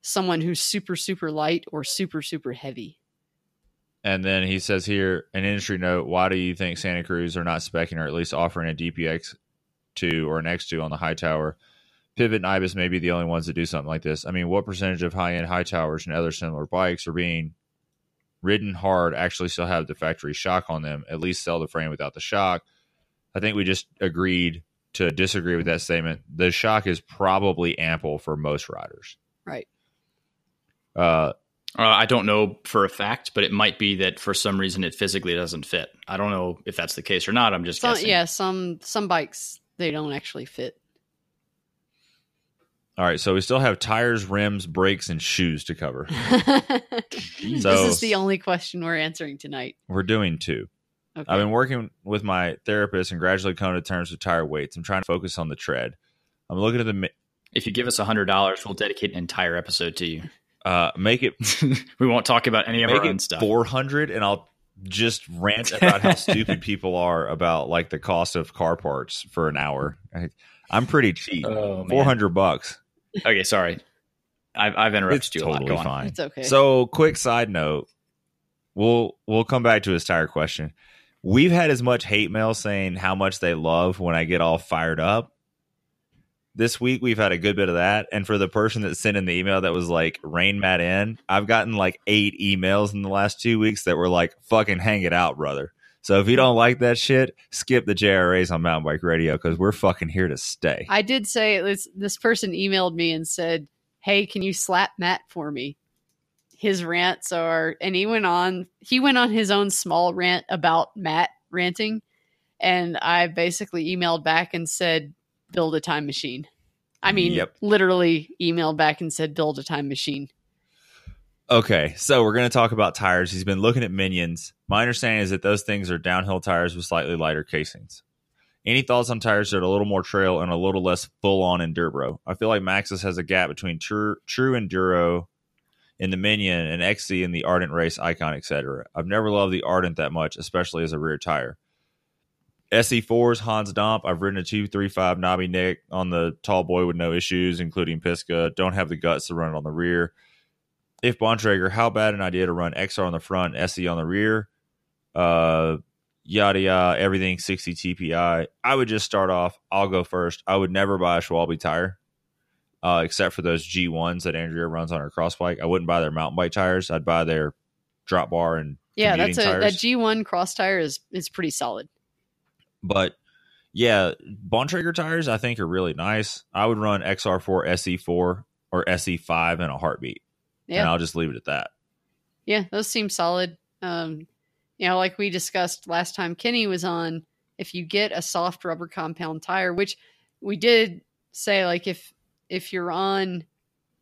someone who's super super light or super super heavy. and then he says here an industry note: Why do you think Santa Cruz are not specking or at least offering a DPX two or an X two on the Hightower? Pivot and Ibis may be the only ones that do something like this. I mean, what percentage of high end Hightowers and other similar bikes are being ridden hard actually still have the factory shock on them? At least sell the frame without the shock. I think we just agreed to disagree with that statement. The shock is probably ample for most riders. Right. Uh, Uh, I don't know for a fact, but it might be that for some reason it physically doesn't fit. I don't know if that's the case or not. I'm just Some, guessing. yeah, some some bikes they don't actually fit. all right, so we still have tires, rims, brakes, and shoes to cover. so, this is the only question we're answering tonight. We're doing two. Okay. I've been working with my therapist and gradually coming to terms with tire weights. I'm trying to focus on the tread. I'm looking at the mi- If you give us hundred dollars, we'll dedicate an entire episode to you. uh, make it we won't talk about any of make our own it stuff. 400, and I'll just rant about how stupid people are about like the cost of car parts for an hour. I, I'm pretty cheap, Oh, man. 400 bucks. Okay, sorry. I've, I've interrupted It's you a lot. totally Go on. fine. It's okay. So, quick side note, we'll we'll come back to his tire question. We've had as much hate mail saying how much they love when I get all fired up. This week we've had a good bit of that, and for the person that sent in the email that was like "Rain Matt in," I've gotten like eight emails in the last two weeks that were like "Fucking hang it out, brother." So if you don't like that shit, skip the JRAs on Mountain Bike Radio because we're fucking here to stay. I did say this. This person emailed me and said, "Hey, can you slap Matt for me?" His rants are, and he went on. He went on his own small rant about Matt ranting, and I basically emailed back and said, "Build a time machine." I mean, Yep. literally emailed back and said, "Build a time machine." Okay, so we're going to talk about tires. He's been looking at Minions. My understanding is that those things are downhill tires with slightly lighter casings. Any thoughts on tires that are a little more trail and a little less full on enduro? I feel like Maxxis has a gap between true, true enduro in the Minion and XC in the Ardent Race Icon, etc. I've never loved the Ardent that much, especially as a rear tire. SE4s, Hans Dampf. I've ridden a 235 Nobby Nic on the tall boy with no issues, including Pisgah. Don't have the guts to run it on the rear if Bontrager, how bad an idea to run XR on the front, SE on the rear, uh, yada yada, everything 60 TPI. I would just start off. I'll go first. I would never buy a Schwalbe tire. Uh, except for those G ones that Andrea runs on her cross bike. I wouldn't buy their mountain bike tires. I'd buy their drop bar and Yeah, that's a tires. that G one cross tire is is pretty solid. but yeah, Bontrager tires I think are really nice. I would run XR4 SE4 or SE5 in a heartbeat, and I'll just leave it at that. yeah, those seem solid. Um, you know, like we discussed last time Kenny was on, if you get a soft rubber compound tire, which we did say, like if if you're on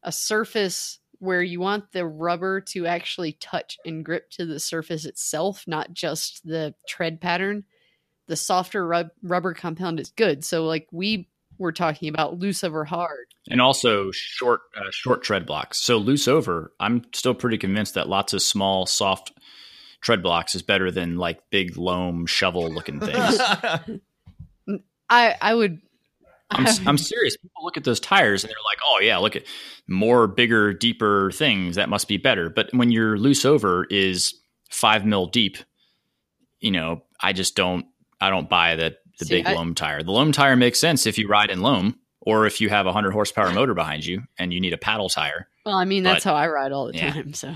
a surface where you want the rubber to actually touch and grip to the surface itself, not just the tread pattern, the softer rub- rubber compound is good. So, like we were talking about loose over hard. and also short uh, short tread blocks. So loose over, I'm still pretty convinced that lots of small soft tread blocks is better than like big loam shovel looking things. I I would. I'm I'm serious. People look at those tires and they're like, "Oh yeah, look at more bigger, deeper things. That must be better." But when your loose over is five mil deep, you know, I just don't. I don't buy the the See, big I- loam tire. The loam tire makes sense if you ride in loam, or if you have a hundred horsepower motor behind you and you need a paddle tire. Well, I mean, that's But- how I ride all the yeah. time. So,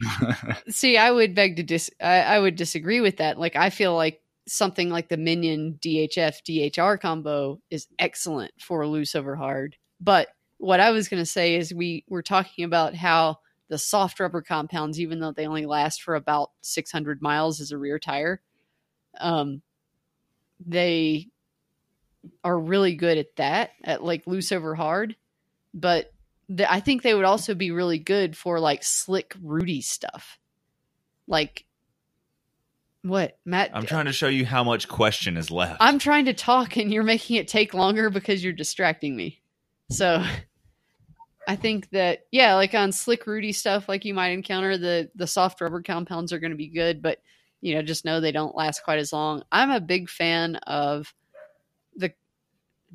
see, I would beg to dis. I, I would disagree with that. Like, I feel like something like the Minion DHF DHR combo is excellent for loose over hard. But what I was going to say is we were talking about how the soft rubber compounds, even though they only last for about 600 miles as a rear tire, um, they are really good at that, at like loose over hard. But the, I think they would also be really good for like slick Rudy stuff. Like what, Matt? I'm trying to show you how much question is left. I'm trying to talk and you're making it take longer because you're distracting me. So I think that yeah, like on slick Rudy stuff, like you might encounter the the soft rubber compounds are going to be good, but you know, just know they don't last quite as long. I'm a big fan of the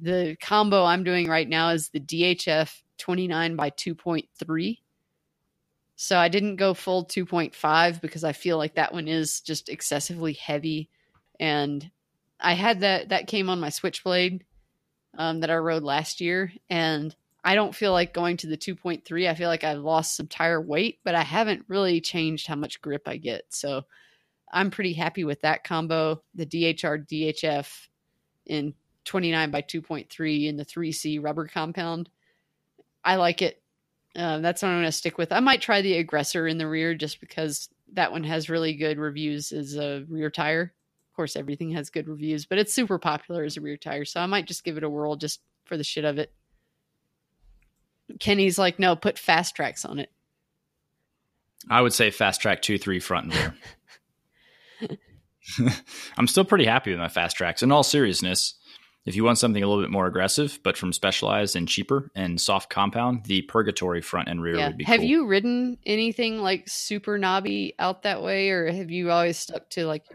the combo I'm doing right now is the DHF 29 by 2.3. So I didn't go full 2.5 because I feel like that one is just excessively heavy and I had that that came on my Switchblade um, that I rode last year, and I don't feel like going to the 2.3. I feel like I've lost some tire weight, but I haven't really changed how much grip I get. So I'm pretty happy with that combo. The DHR DHF in 29 by 2.3 in the 3C rubber compound. I like it. Uh, that's what I'm going to stick with. I might try the aggressor in the rear just because that one has really good reviews as a rear tire. Of course, everything has good reviews, but it's super popular as a rear tire, so I might just give it a whirl just for the shit of it. Kenny's like, no, put Fast Traks on it. I would say Fast Trak two, three, front and rear. I'm still pretty happy with my Fast Traks. In all seriousness, if you want something a little bit more aggressive, but from specialized and cheaper and soft compound, the purgatory front and rear Yeah. would be Have cool. you ridden anything like super knobby out that way, or have you always stuck to like?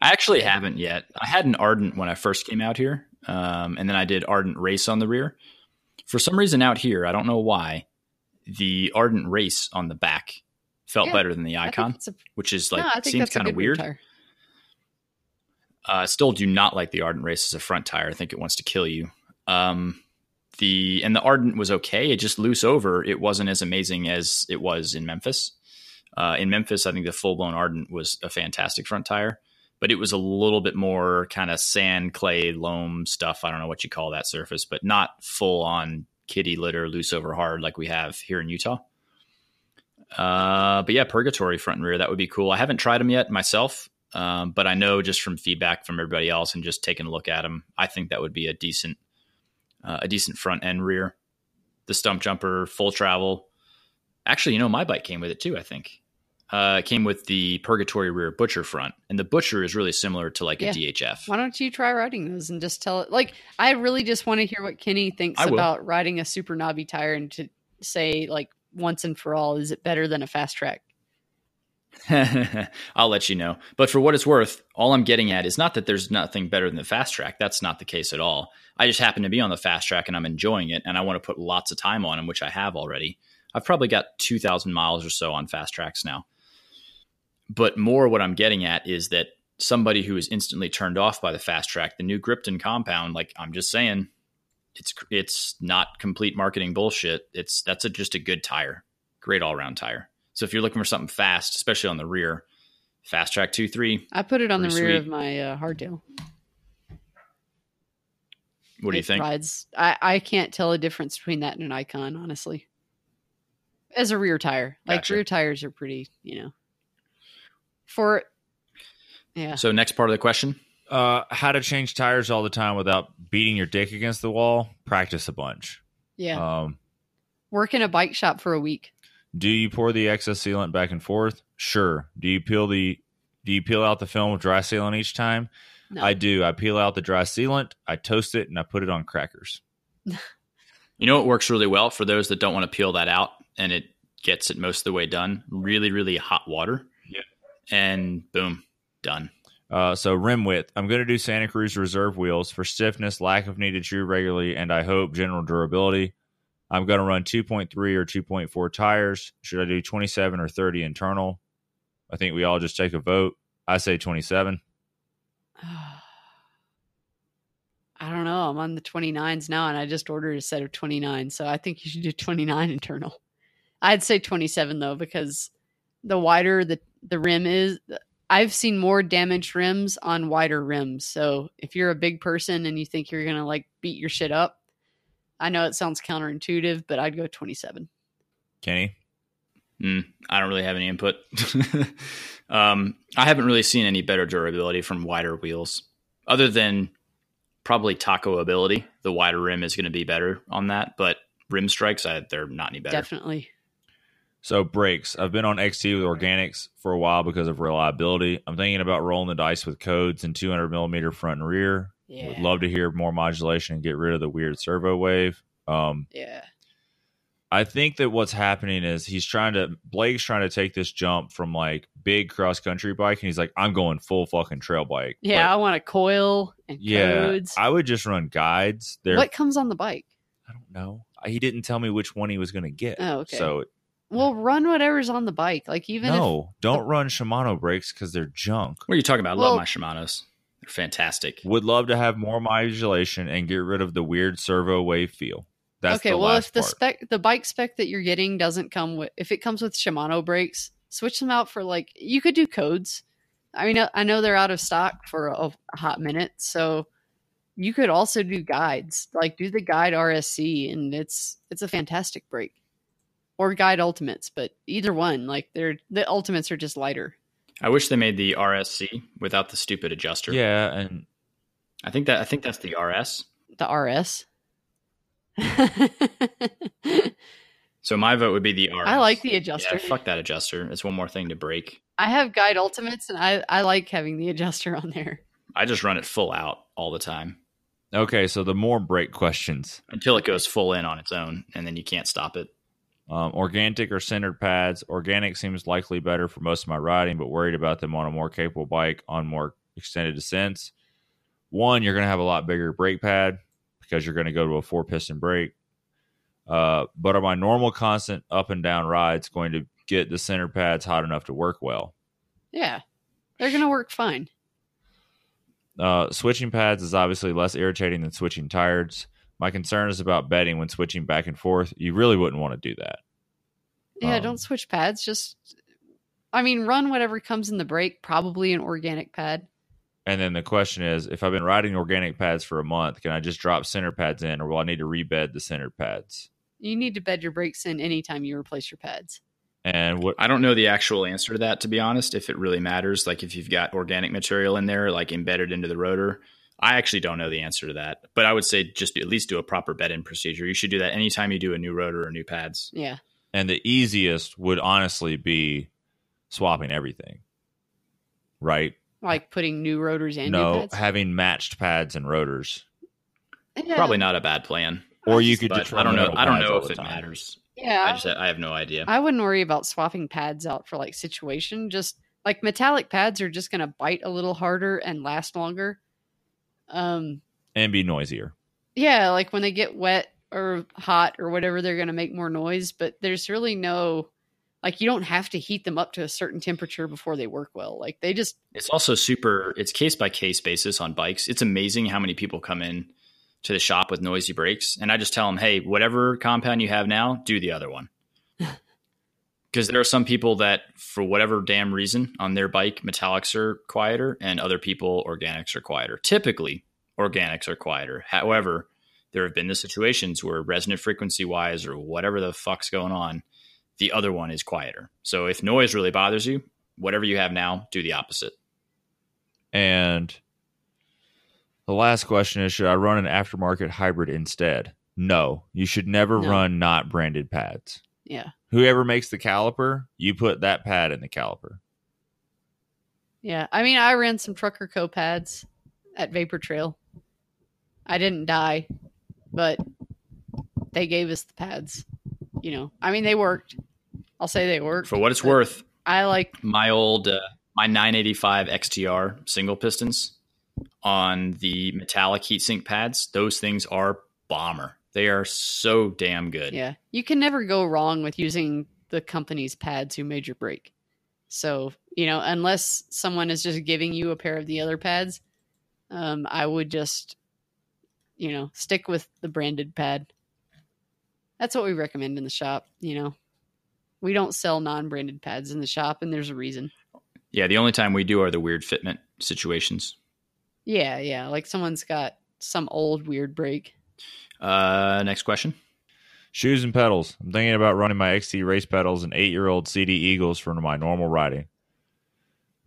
I actually haven't yet. I had an Ardent when I first came out here, um, and then I did Ardent Race on the rear. For some reason, out here, I don't know why, the Ardent Race on the back felt Yeah, better than the Icon, a- which is like no, seems kind of weird. rear weird. tire. Uh, still do not like the Ardent Race as a front tire. I think it wants to kill you. Um, the and the Ardent was okay. It just loose over. It wasn't as amazing as it was in Memphis. Uh, in Memphis, I think the full blown Ardent was a fantastic front tire, but it was a little bit more kind of sand, clay, loam stuff. I don't know what you call that surface, but not full on kitty litter, loose over hard like we have here in Utah. Uh, but yeah, purgatory front and rear that would be cool. I haven't tried them yet myself, um, but I know just from feedback from everybody else and just taking a look at them, I think that would be a decent, uh, a decent front and rear. The Stumpjumper, full travel. Actually, you know, my bike came with it too. I think uh, it came with the purgatory rear butcher front, and the butcher is really similar to like Yeah. a DHF. Why don't you try riding those and just tell it? Like, I really just want to hear what Kenny thinks about riding a super knobby tire and to say, like, once and for all, is it better than a Fast Trak? I'll let you know. But for what it's worth, all I'm getting at is not that there's nothing better than the Fast Trak. That's not the case at all. I just happen to be on the Fast Trak and I'm enjoying it and I want to put lots of time on them, which I have already. I've probably got 2,000 miles or so on Fast Traks now. But more what I'm getting at is that somebody who is instantly turned off by the Fast Trak, the new Gripton compound, like I'm just saying, it's it's not complete marketing bullshit. It's that's a, just a good tire, great all around tire. So if you're looking for something fast, especially on the rear, Fast Trak two three. I put it on the rear sweet. of my uh, hardtail. What do you It think? Rides. I I can't tell a difference between that and an Icon, honestly. As a rear tire, like Gotcha. rear tires are pretty, you know. For yeah, So next part of the question. Uh, how to change tires all the time without beating your dick against the wall? Practice a bunch. yeah. Um, Work in a bike shop for a week. Do you pour the excess sealant back and forth? Sure. Do you peel the do you peel out the film with dry sealant each time? No. I do. I peel out the dry sealant, I toast it, and I put it on crackers. You know what works really well for those that don't want to peel that out and it gets it most of the way done? Really, really hot water. Yeah. And boom, done. Uh, so rim width. I'm going to do Santa Cruz Reserve wheels for stiffness, lack of need to chew regularly, and I hope general durability. I'm going to run 2.3 or 2.4 tires. Should I do 27 or 30 internal? I think we all just take a vote. I say 27. I don't know. I'm on the 29s now, and I just ordered a set of 29, so I think you should do 29 internal. I'd say 27 though, because the wider the the rim is, I've seen more damaged rims on wider rims. So if you're a big person and you think you're gonna like beat your shit up, I know it sounds counterintuitive, but I'd go 27. Kenny? Mm, I don't really have any input. um, I haven't really seen any better durability from wider wheels, other than probably taco ability. The wider rim is going to be better on that, but rim strikes, I, they're not any better. Definitely. So brakes. I've been on XT with organics for a while because of reliability. I'm thinking about rolling the dice with codes and 200 millimeter front and rear. Yeah. Would love to hear more modulation and get rid of the weird servo wave. Um, yeah. I think that what's happening is he's trying to Blake's trying to take this jump from like big cross country bike, and he's like, I'm going full fucking trail bike. Yeah, I want a coil and yeah. codes. I would just run guides. There, what comes on the bike? I don't know. He didn't tell me which one he was going to get. Oh, okay. So Well, run whatever's on the bike. Like even if no, don't run Shimano brakes because they're junk. What are you talking about? I Well- love my Shimano's. They're fantastic. Would love to have more modulation and get rid of the weird servo wave feel. That's okay, the well, last if the part. spec, the bike spec that you're getting doesn't come with, if it comes with Shimano brakes, switch them out for like you could do codes. I mean, I- I know they're out of stock for a, a hot minute, so you could also do guides, like do the guide RSC, and it's it's a fantastic brake, or guide ultimates, but either one, like they're the ultimates are just lighter. I wish they made the RSC without the stupid adjuster. yeah, and I think that I think that's the RS. The RS. So my vote would be the RS. I like the adjuster. Yeah, fuck that adjuster. It's one more thing to break. I have guide ultimates, and I I like having the adjuster on there. I just run it full out all the time okay. So the more break questions. until it goes full in on its own, and then you can't stop it. Um, organic or sintered pads. Organic seems likely better for most of my riding, but worried about them on a more capable bike on more extended descents. One, you're going to have a lot bigger brake pad because you're going to go to a four piston brake. Uh, but are my normal constant up and down rides, going to get the center pads hot enough to work well. Yeah, they're gonna work fine. Uh, switching pads is obviously less irritating than switching tires. My concern is about bedding when switching back and forth. You really wouldn't want to do that. Yeah, Um, don't switch pads. Just, I mean, run whatever comes in the brake. Probably an organic pad. And then the question is, if I've been riding organic pads for a month, can I just drop center pads in, or will I need to rebed the center pads? You need to bed your brakes in anytime you replace your pads. And what? I don't know the actual answer to that, to be honest. If it really matters, like if you've got organic material in there, like embedded into the rotor, I actually don't know the answer to that. But I would say just at least do a proper bed-in procedure. You should do that anytime you do a new rotor or new pads. Yeah, And the easiest would honestly be swapping everything, right? like putting new rotors and new no, pads. having matched pads and rotors, Yeah. Probably not a bad plan. or you could just. I don't know. I don't know if it time. matters. Yeah, I just I have no idea. I wouldn't worry about swapping pads out for like situation. Just like metallic pads are just gonna bite a little harder and last longer. Um, and be noisier. yeah, like when they get wet or hot or whatever, they're going to make more noise. But there's really no, like, you don't have to heat them up to a certain temperature before they work well. Like, they just, It's also super. It's case by case basis on bikes. It's amazing how many people come in to the shop with noisy brakes, and I just tell them, "Hey, whatever compound you have now, do the other one." Because there are some people that, for whatever damn reason, on their bike, metallics are quieter, and other people, organics are quieter. Typically, organics are quieter. However, there have been the situations where resonant frequency wise or whatever the fuck's going on, the other one is quieter. So if noise really bothers you, whatever you have now, do the opposite. And the last question is Should I run an aftermarket hybrid instead? No, you should never No. run not branded pads. Yeah. Whoever makes the caliper, you put that pad in the caliper. Yeah. I mean, I ran some Trucker Co pads at Vapor Trail. I didn't die, but they gave us the pads. You know, I mean, they worked. I'll say they worked. For what it's worth, I like, my old uh, my 985 XTR single pistons on the metallic heatsink pads, those things are bomber. They are so damn good. yeah, you can never go wrong with using the company's pads who made your break. So, you know, unless someone is just giving you a pair of the other pads, um, I would just, you know, stick with the branded pad. That's what we recommend in the shop. You know, we don't sell non branded pads in the shop, and there's a reason. Yeah, the only time we do are the weird fitment situations. Yeah, yeah. Like someone's got some old weird brake. Uh, next question. Shoes and pedals. I'm thinking about running my XT race pedals and eight year old Sidi Eagles for my normal riding.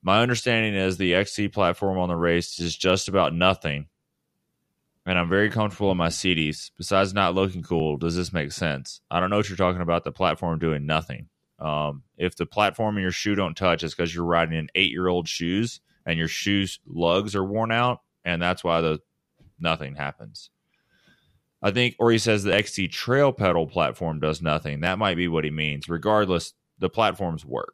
My understanding is the XT platform on the race is just about nothing, and I'm very comfortable in my Sidis. Besides not looking cool, does this make sense? I don't know what you're talking about. The platform doing nothing. Um, if the platform and your shoe don't touch, it's because you're riding in eight year old shoes and your shoes lugs are worn out, and that's why the nothing happens. I think, or he says the XT trail pedal platform does nothing. That might be what he means. Regardless, the platforms work.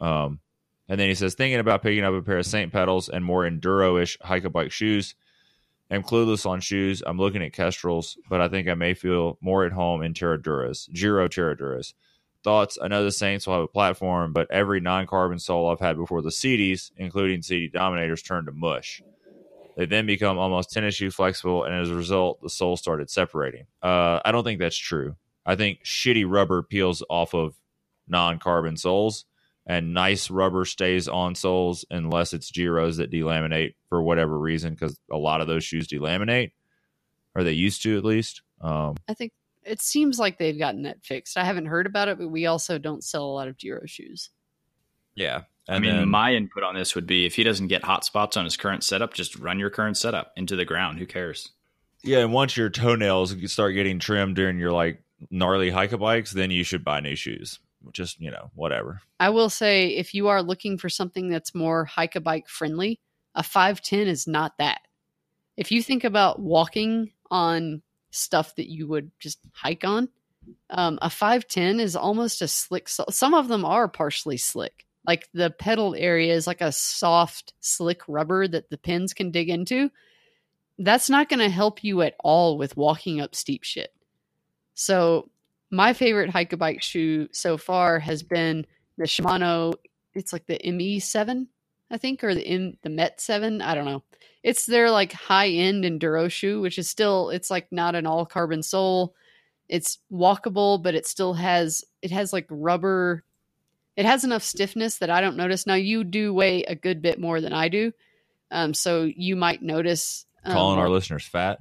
Um, and then he says, thinking about picking up a pair of Saint pedals and more enduro ish hike bike shoes. I'm clueless on shoes. I'm looking at Kestrels, but I think I may feel more at home in Terraduros, Giro Terraduros. Thoughts? I know the Saints will have a platform, but every non carbon sole I've had before the Sidis, including Sidi Dominators, turned to mush. They then become almost tennis shoe flexible, and as a result, the sole started separating. Uh, I don't think that's true. I think shitty rubber peels off of non carbon soles, and nice rubber stays on soles unless it's Giros that delaminate for whatever reason, because a lot of those shoes delaminate, or they used to at least. Um, I think it seems like they've gotten that fixed. I haven't heard about it, but we also don't sell a lot of Giro shoes. yeah. I mean, my input on this would be if he doesn't get hot spots on his current setup, just run your current setup into the ground. Who cares? Yeah, and once your toenails start getting trimmed during your like gnarly hike a bikes, then you should buy new shoes. Just you know, whatever. I will say if you are looking for something that's more hike a bike friendly, a 510 is not that. If you think about walking on stuff that you would just hike on, um, a 510 is almost a slick. Some of them are partially slick. Like the pedal area is like a soft, slick rubber that the pins can dig into. That's not going to help you at all with walking up steep shit. So my favorite hike a bike shoe so far has been the Shimano. It's like the ME7, I think, or the the Met 7. I don't know. It's their like high end enduro shoe, which is still it's like not an all carbon sole. It's walkable, but it still has it has like rubber. It has enough stiffness that I don't notice. Now you do weigh a good bit more than I do, um, so you might notice. Um, Calling our listeners fat,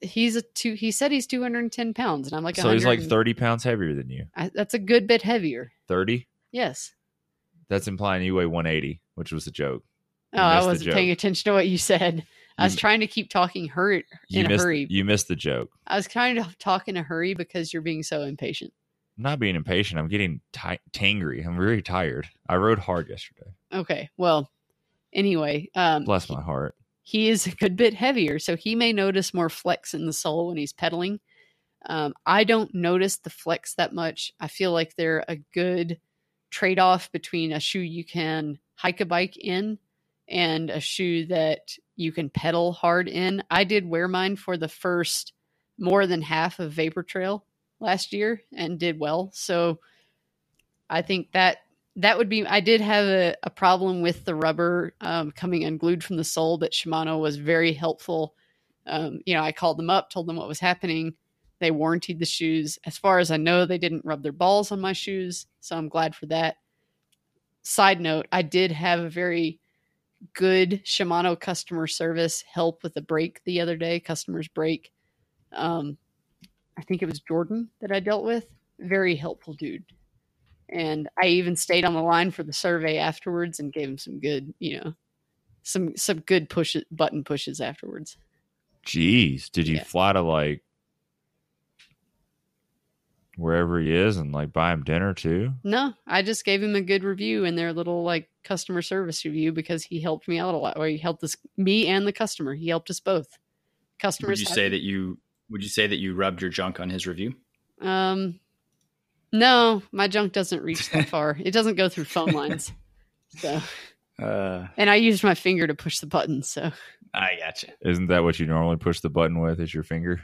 he's a two. He said he's two hundred and ten pounds, and I'm like, so he's like 100 thirty pounds heavier than you. I, that's a good bit heavier. Thirty. Yes. That's implying you weigh one eighty, which was a joke. Oh, I wasn't paying attention to what you said. I was trying to keep talking hurry You in a missed. hurry. You missed the joke. I was kind of talking in a hurry because you're being so impatient. I'm not being impatient. I'm getting ti tangry. I'm very tired. I rode hard yesterday. Okay. Well, anyway, um, Bless my heart. he is a good bit heavier, so he may notice more flex in the sole when he's pedaling. Um, I don't notice the flex that much. I feel like they're a good trade off between a shoe you can hike a bike in and a shoe that you can pedal hard in. I did wear mine for the first more than half of Vapor Trail last year and did well. So I think that that would be I did have a, a problem with the rubber um, coming unglued from the sole, but Shimano was very helpful Um, you know, I called them up, told them what was happening. They warranted the shoes. As far as I know, they didn't rub their balls on my shoes, so I'm glad for that. Side note, I did have a very good Shimano customer service help with a break the other day, customer's break. Um, I think it was Jordan that I dealt with. Very helpful dude. And I even stayed on the line for the survey afterwards and gave him some good, you know, some some good push button pushes afterwards. Jeez, did you Yeah. fly to like wherever he is and like buy him dinner too? No, I just gave him a good review in their little like customer service review because he helped me out a lot. Or he helped us, me and the customer. He helped us both. Customers. Would you have- say that you would you say that you rubbed your junk on his review? Um, no, my junk doesn't reach that far. It doesn't go through phone lines. So, Uh, and I used my finger to push the button. So I gotcha. Isn't that what you normally push the button with? Is your finger?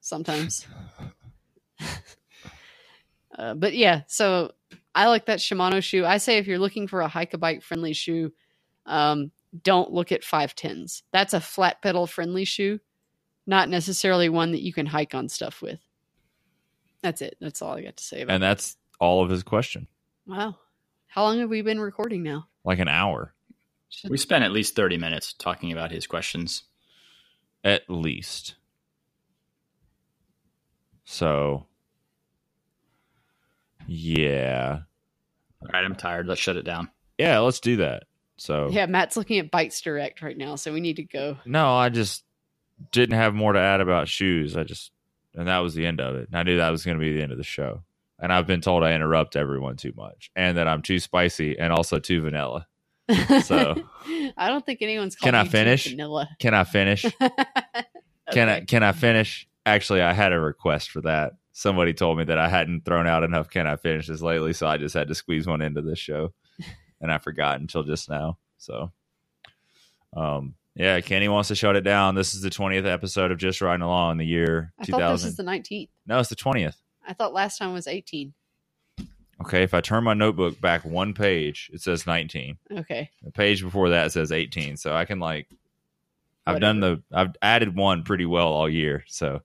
sometimes. uh, but yeah, so I like that Shimano shoe. I say if you're looking for a hike a bike friendly shoe, um, don't look at 510s. That's a flat pedal friendly shoe, not necessarily one that you can hike on stuff with. That's it. That's all I got to say about And it. that's all of his question. Wow. How long have we been recording now? Like an hour Should- We spent at least thirty minutes talking about his questions. at least. So, yeah. All right, I'm tired. Let's shut it down. Yeah, let's do that. So, Yeah, Matt's looking at Bikes Direct right now, so we need to go. no, I just didn't have more to add about shoes. I just, and that was the end of it. And I knew that was going to be the end of the show. And I've been told I interrupt everyone too much and that I'm too spicy and also too vanilla. So- I don't think anyone's Can I finish? vanilla. Can I finish? Can I can I finish? Actually, I had a request for that. Somebody told me that I hadn't thrown out enough can I finishes lately, so I just had to squeeze one into this show. And I forgot until just now. So um yeah, Kenny wants to shut it down. This is the 20th episode of Just Riding Along in the year I thought this is the 19th. no, it's the 20th. I thought last time was 18. Okay, if I turn my notebook back one page, it says 19. Okay. The page before that says 18. So I can like I've done the I've added one pretty well all year. So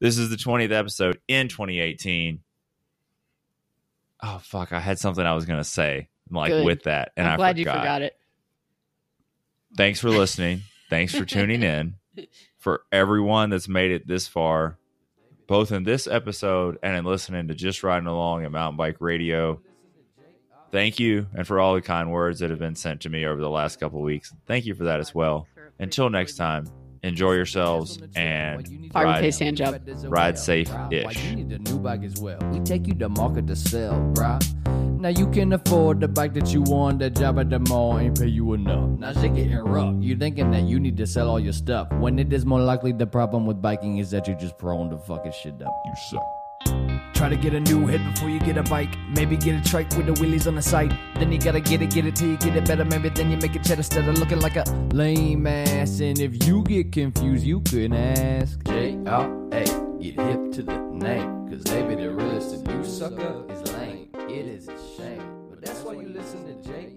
this is the 20th episode in 2018. Oh fuck, I had something I was going to say like Good. with that and I'm I glad forgot. you forgot it. Thanks for listening. Thanks for tuning in. For everyone that's made it this far, both in this episode and in listening to Just Riding Along at Mountain Bike Radio. Thank you, and for all the kind words that have been sent to me over the last couple of weeks. Thank you for that as well. Until next time, enjoy yourselves and ride, case hand job. ride safe Why ish. you need a new bike as well. We take you to market to sell, bruh. Now you can afford the bike that you want. That job at the mall ain't pay you enough. Now shit getting rough. You thinking that you need to sell all your stuff when it is more likely the problem with biking is that you're just prone to fucking shit up. You suck. Try to get a new head before you get a bike. Maybe get a trike with the wheelies on the side. Then you gotta get it, get it till you get it better. Maybe then you make it cheddar instead of looking like a lame ass. And if you get confused, you can ask J R A. Get hip to the name, cause they be the realest. And you sucker is lame. It is a shame. But that's why you listen to J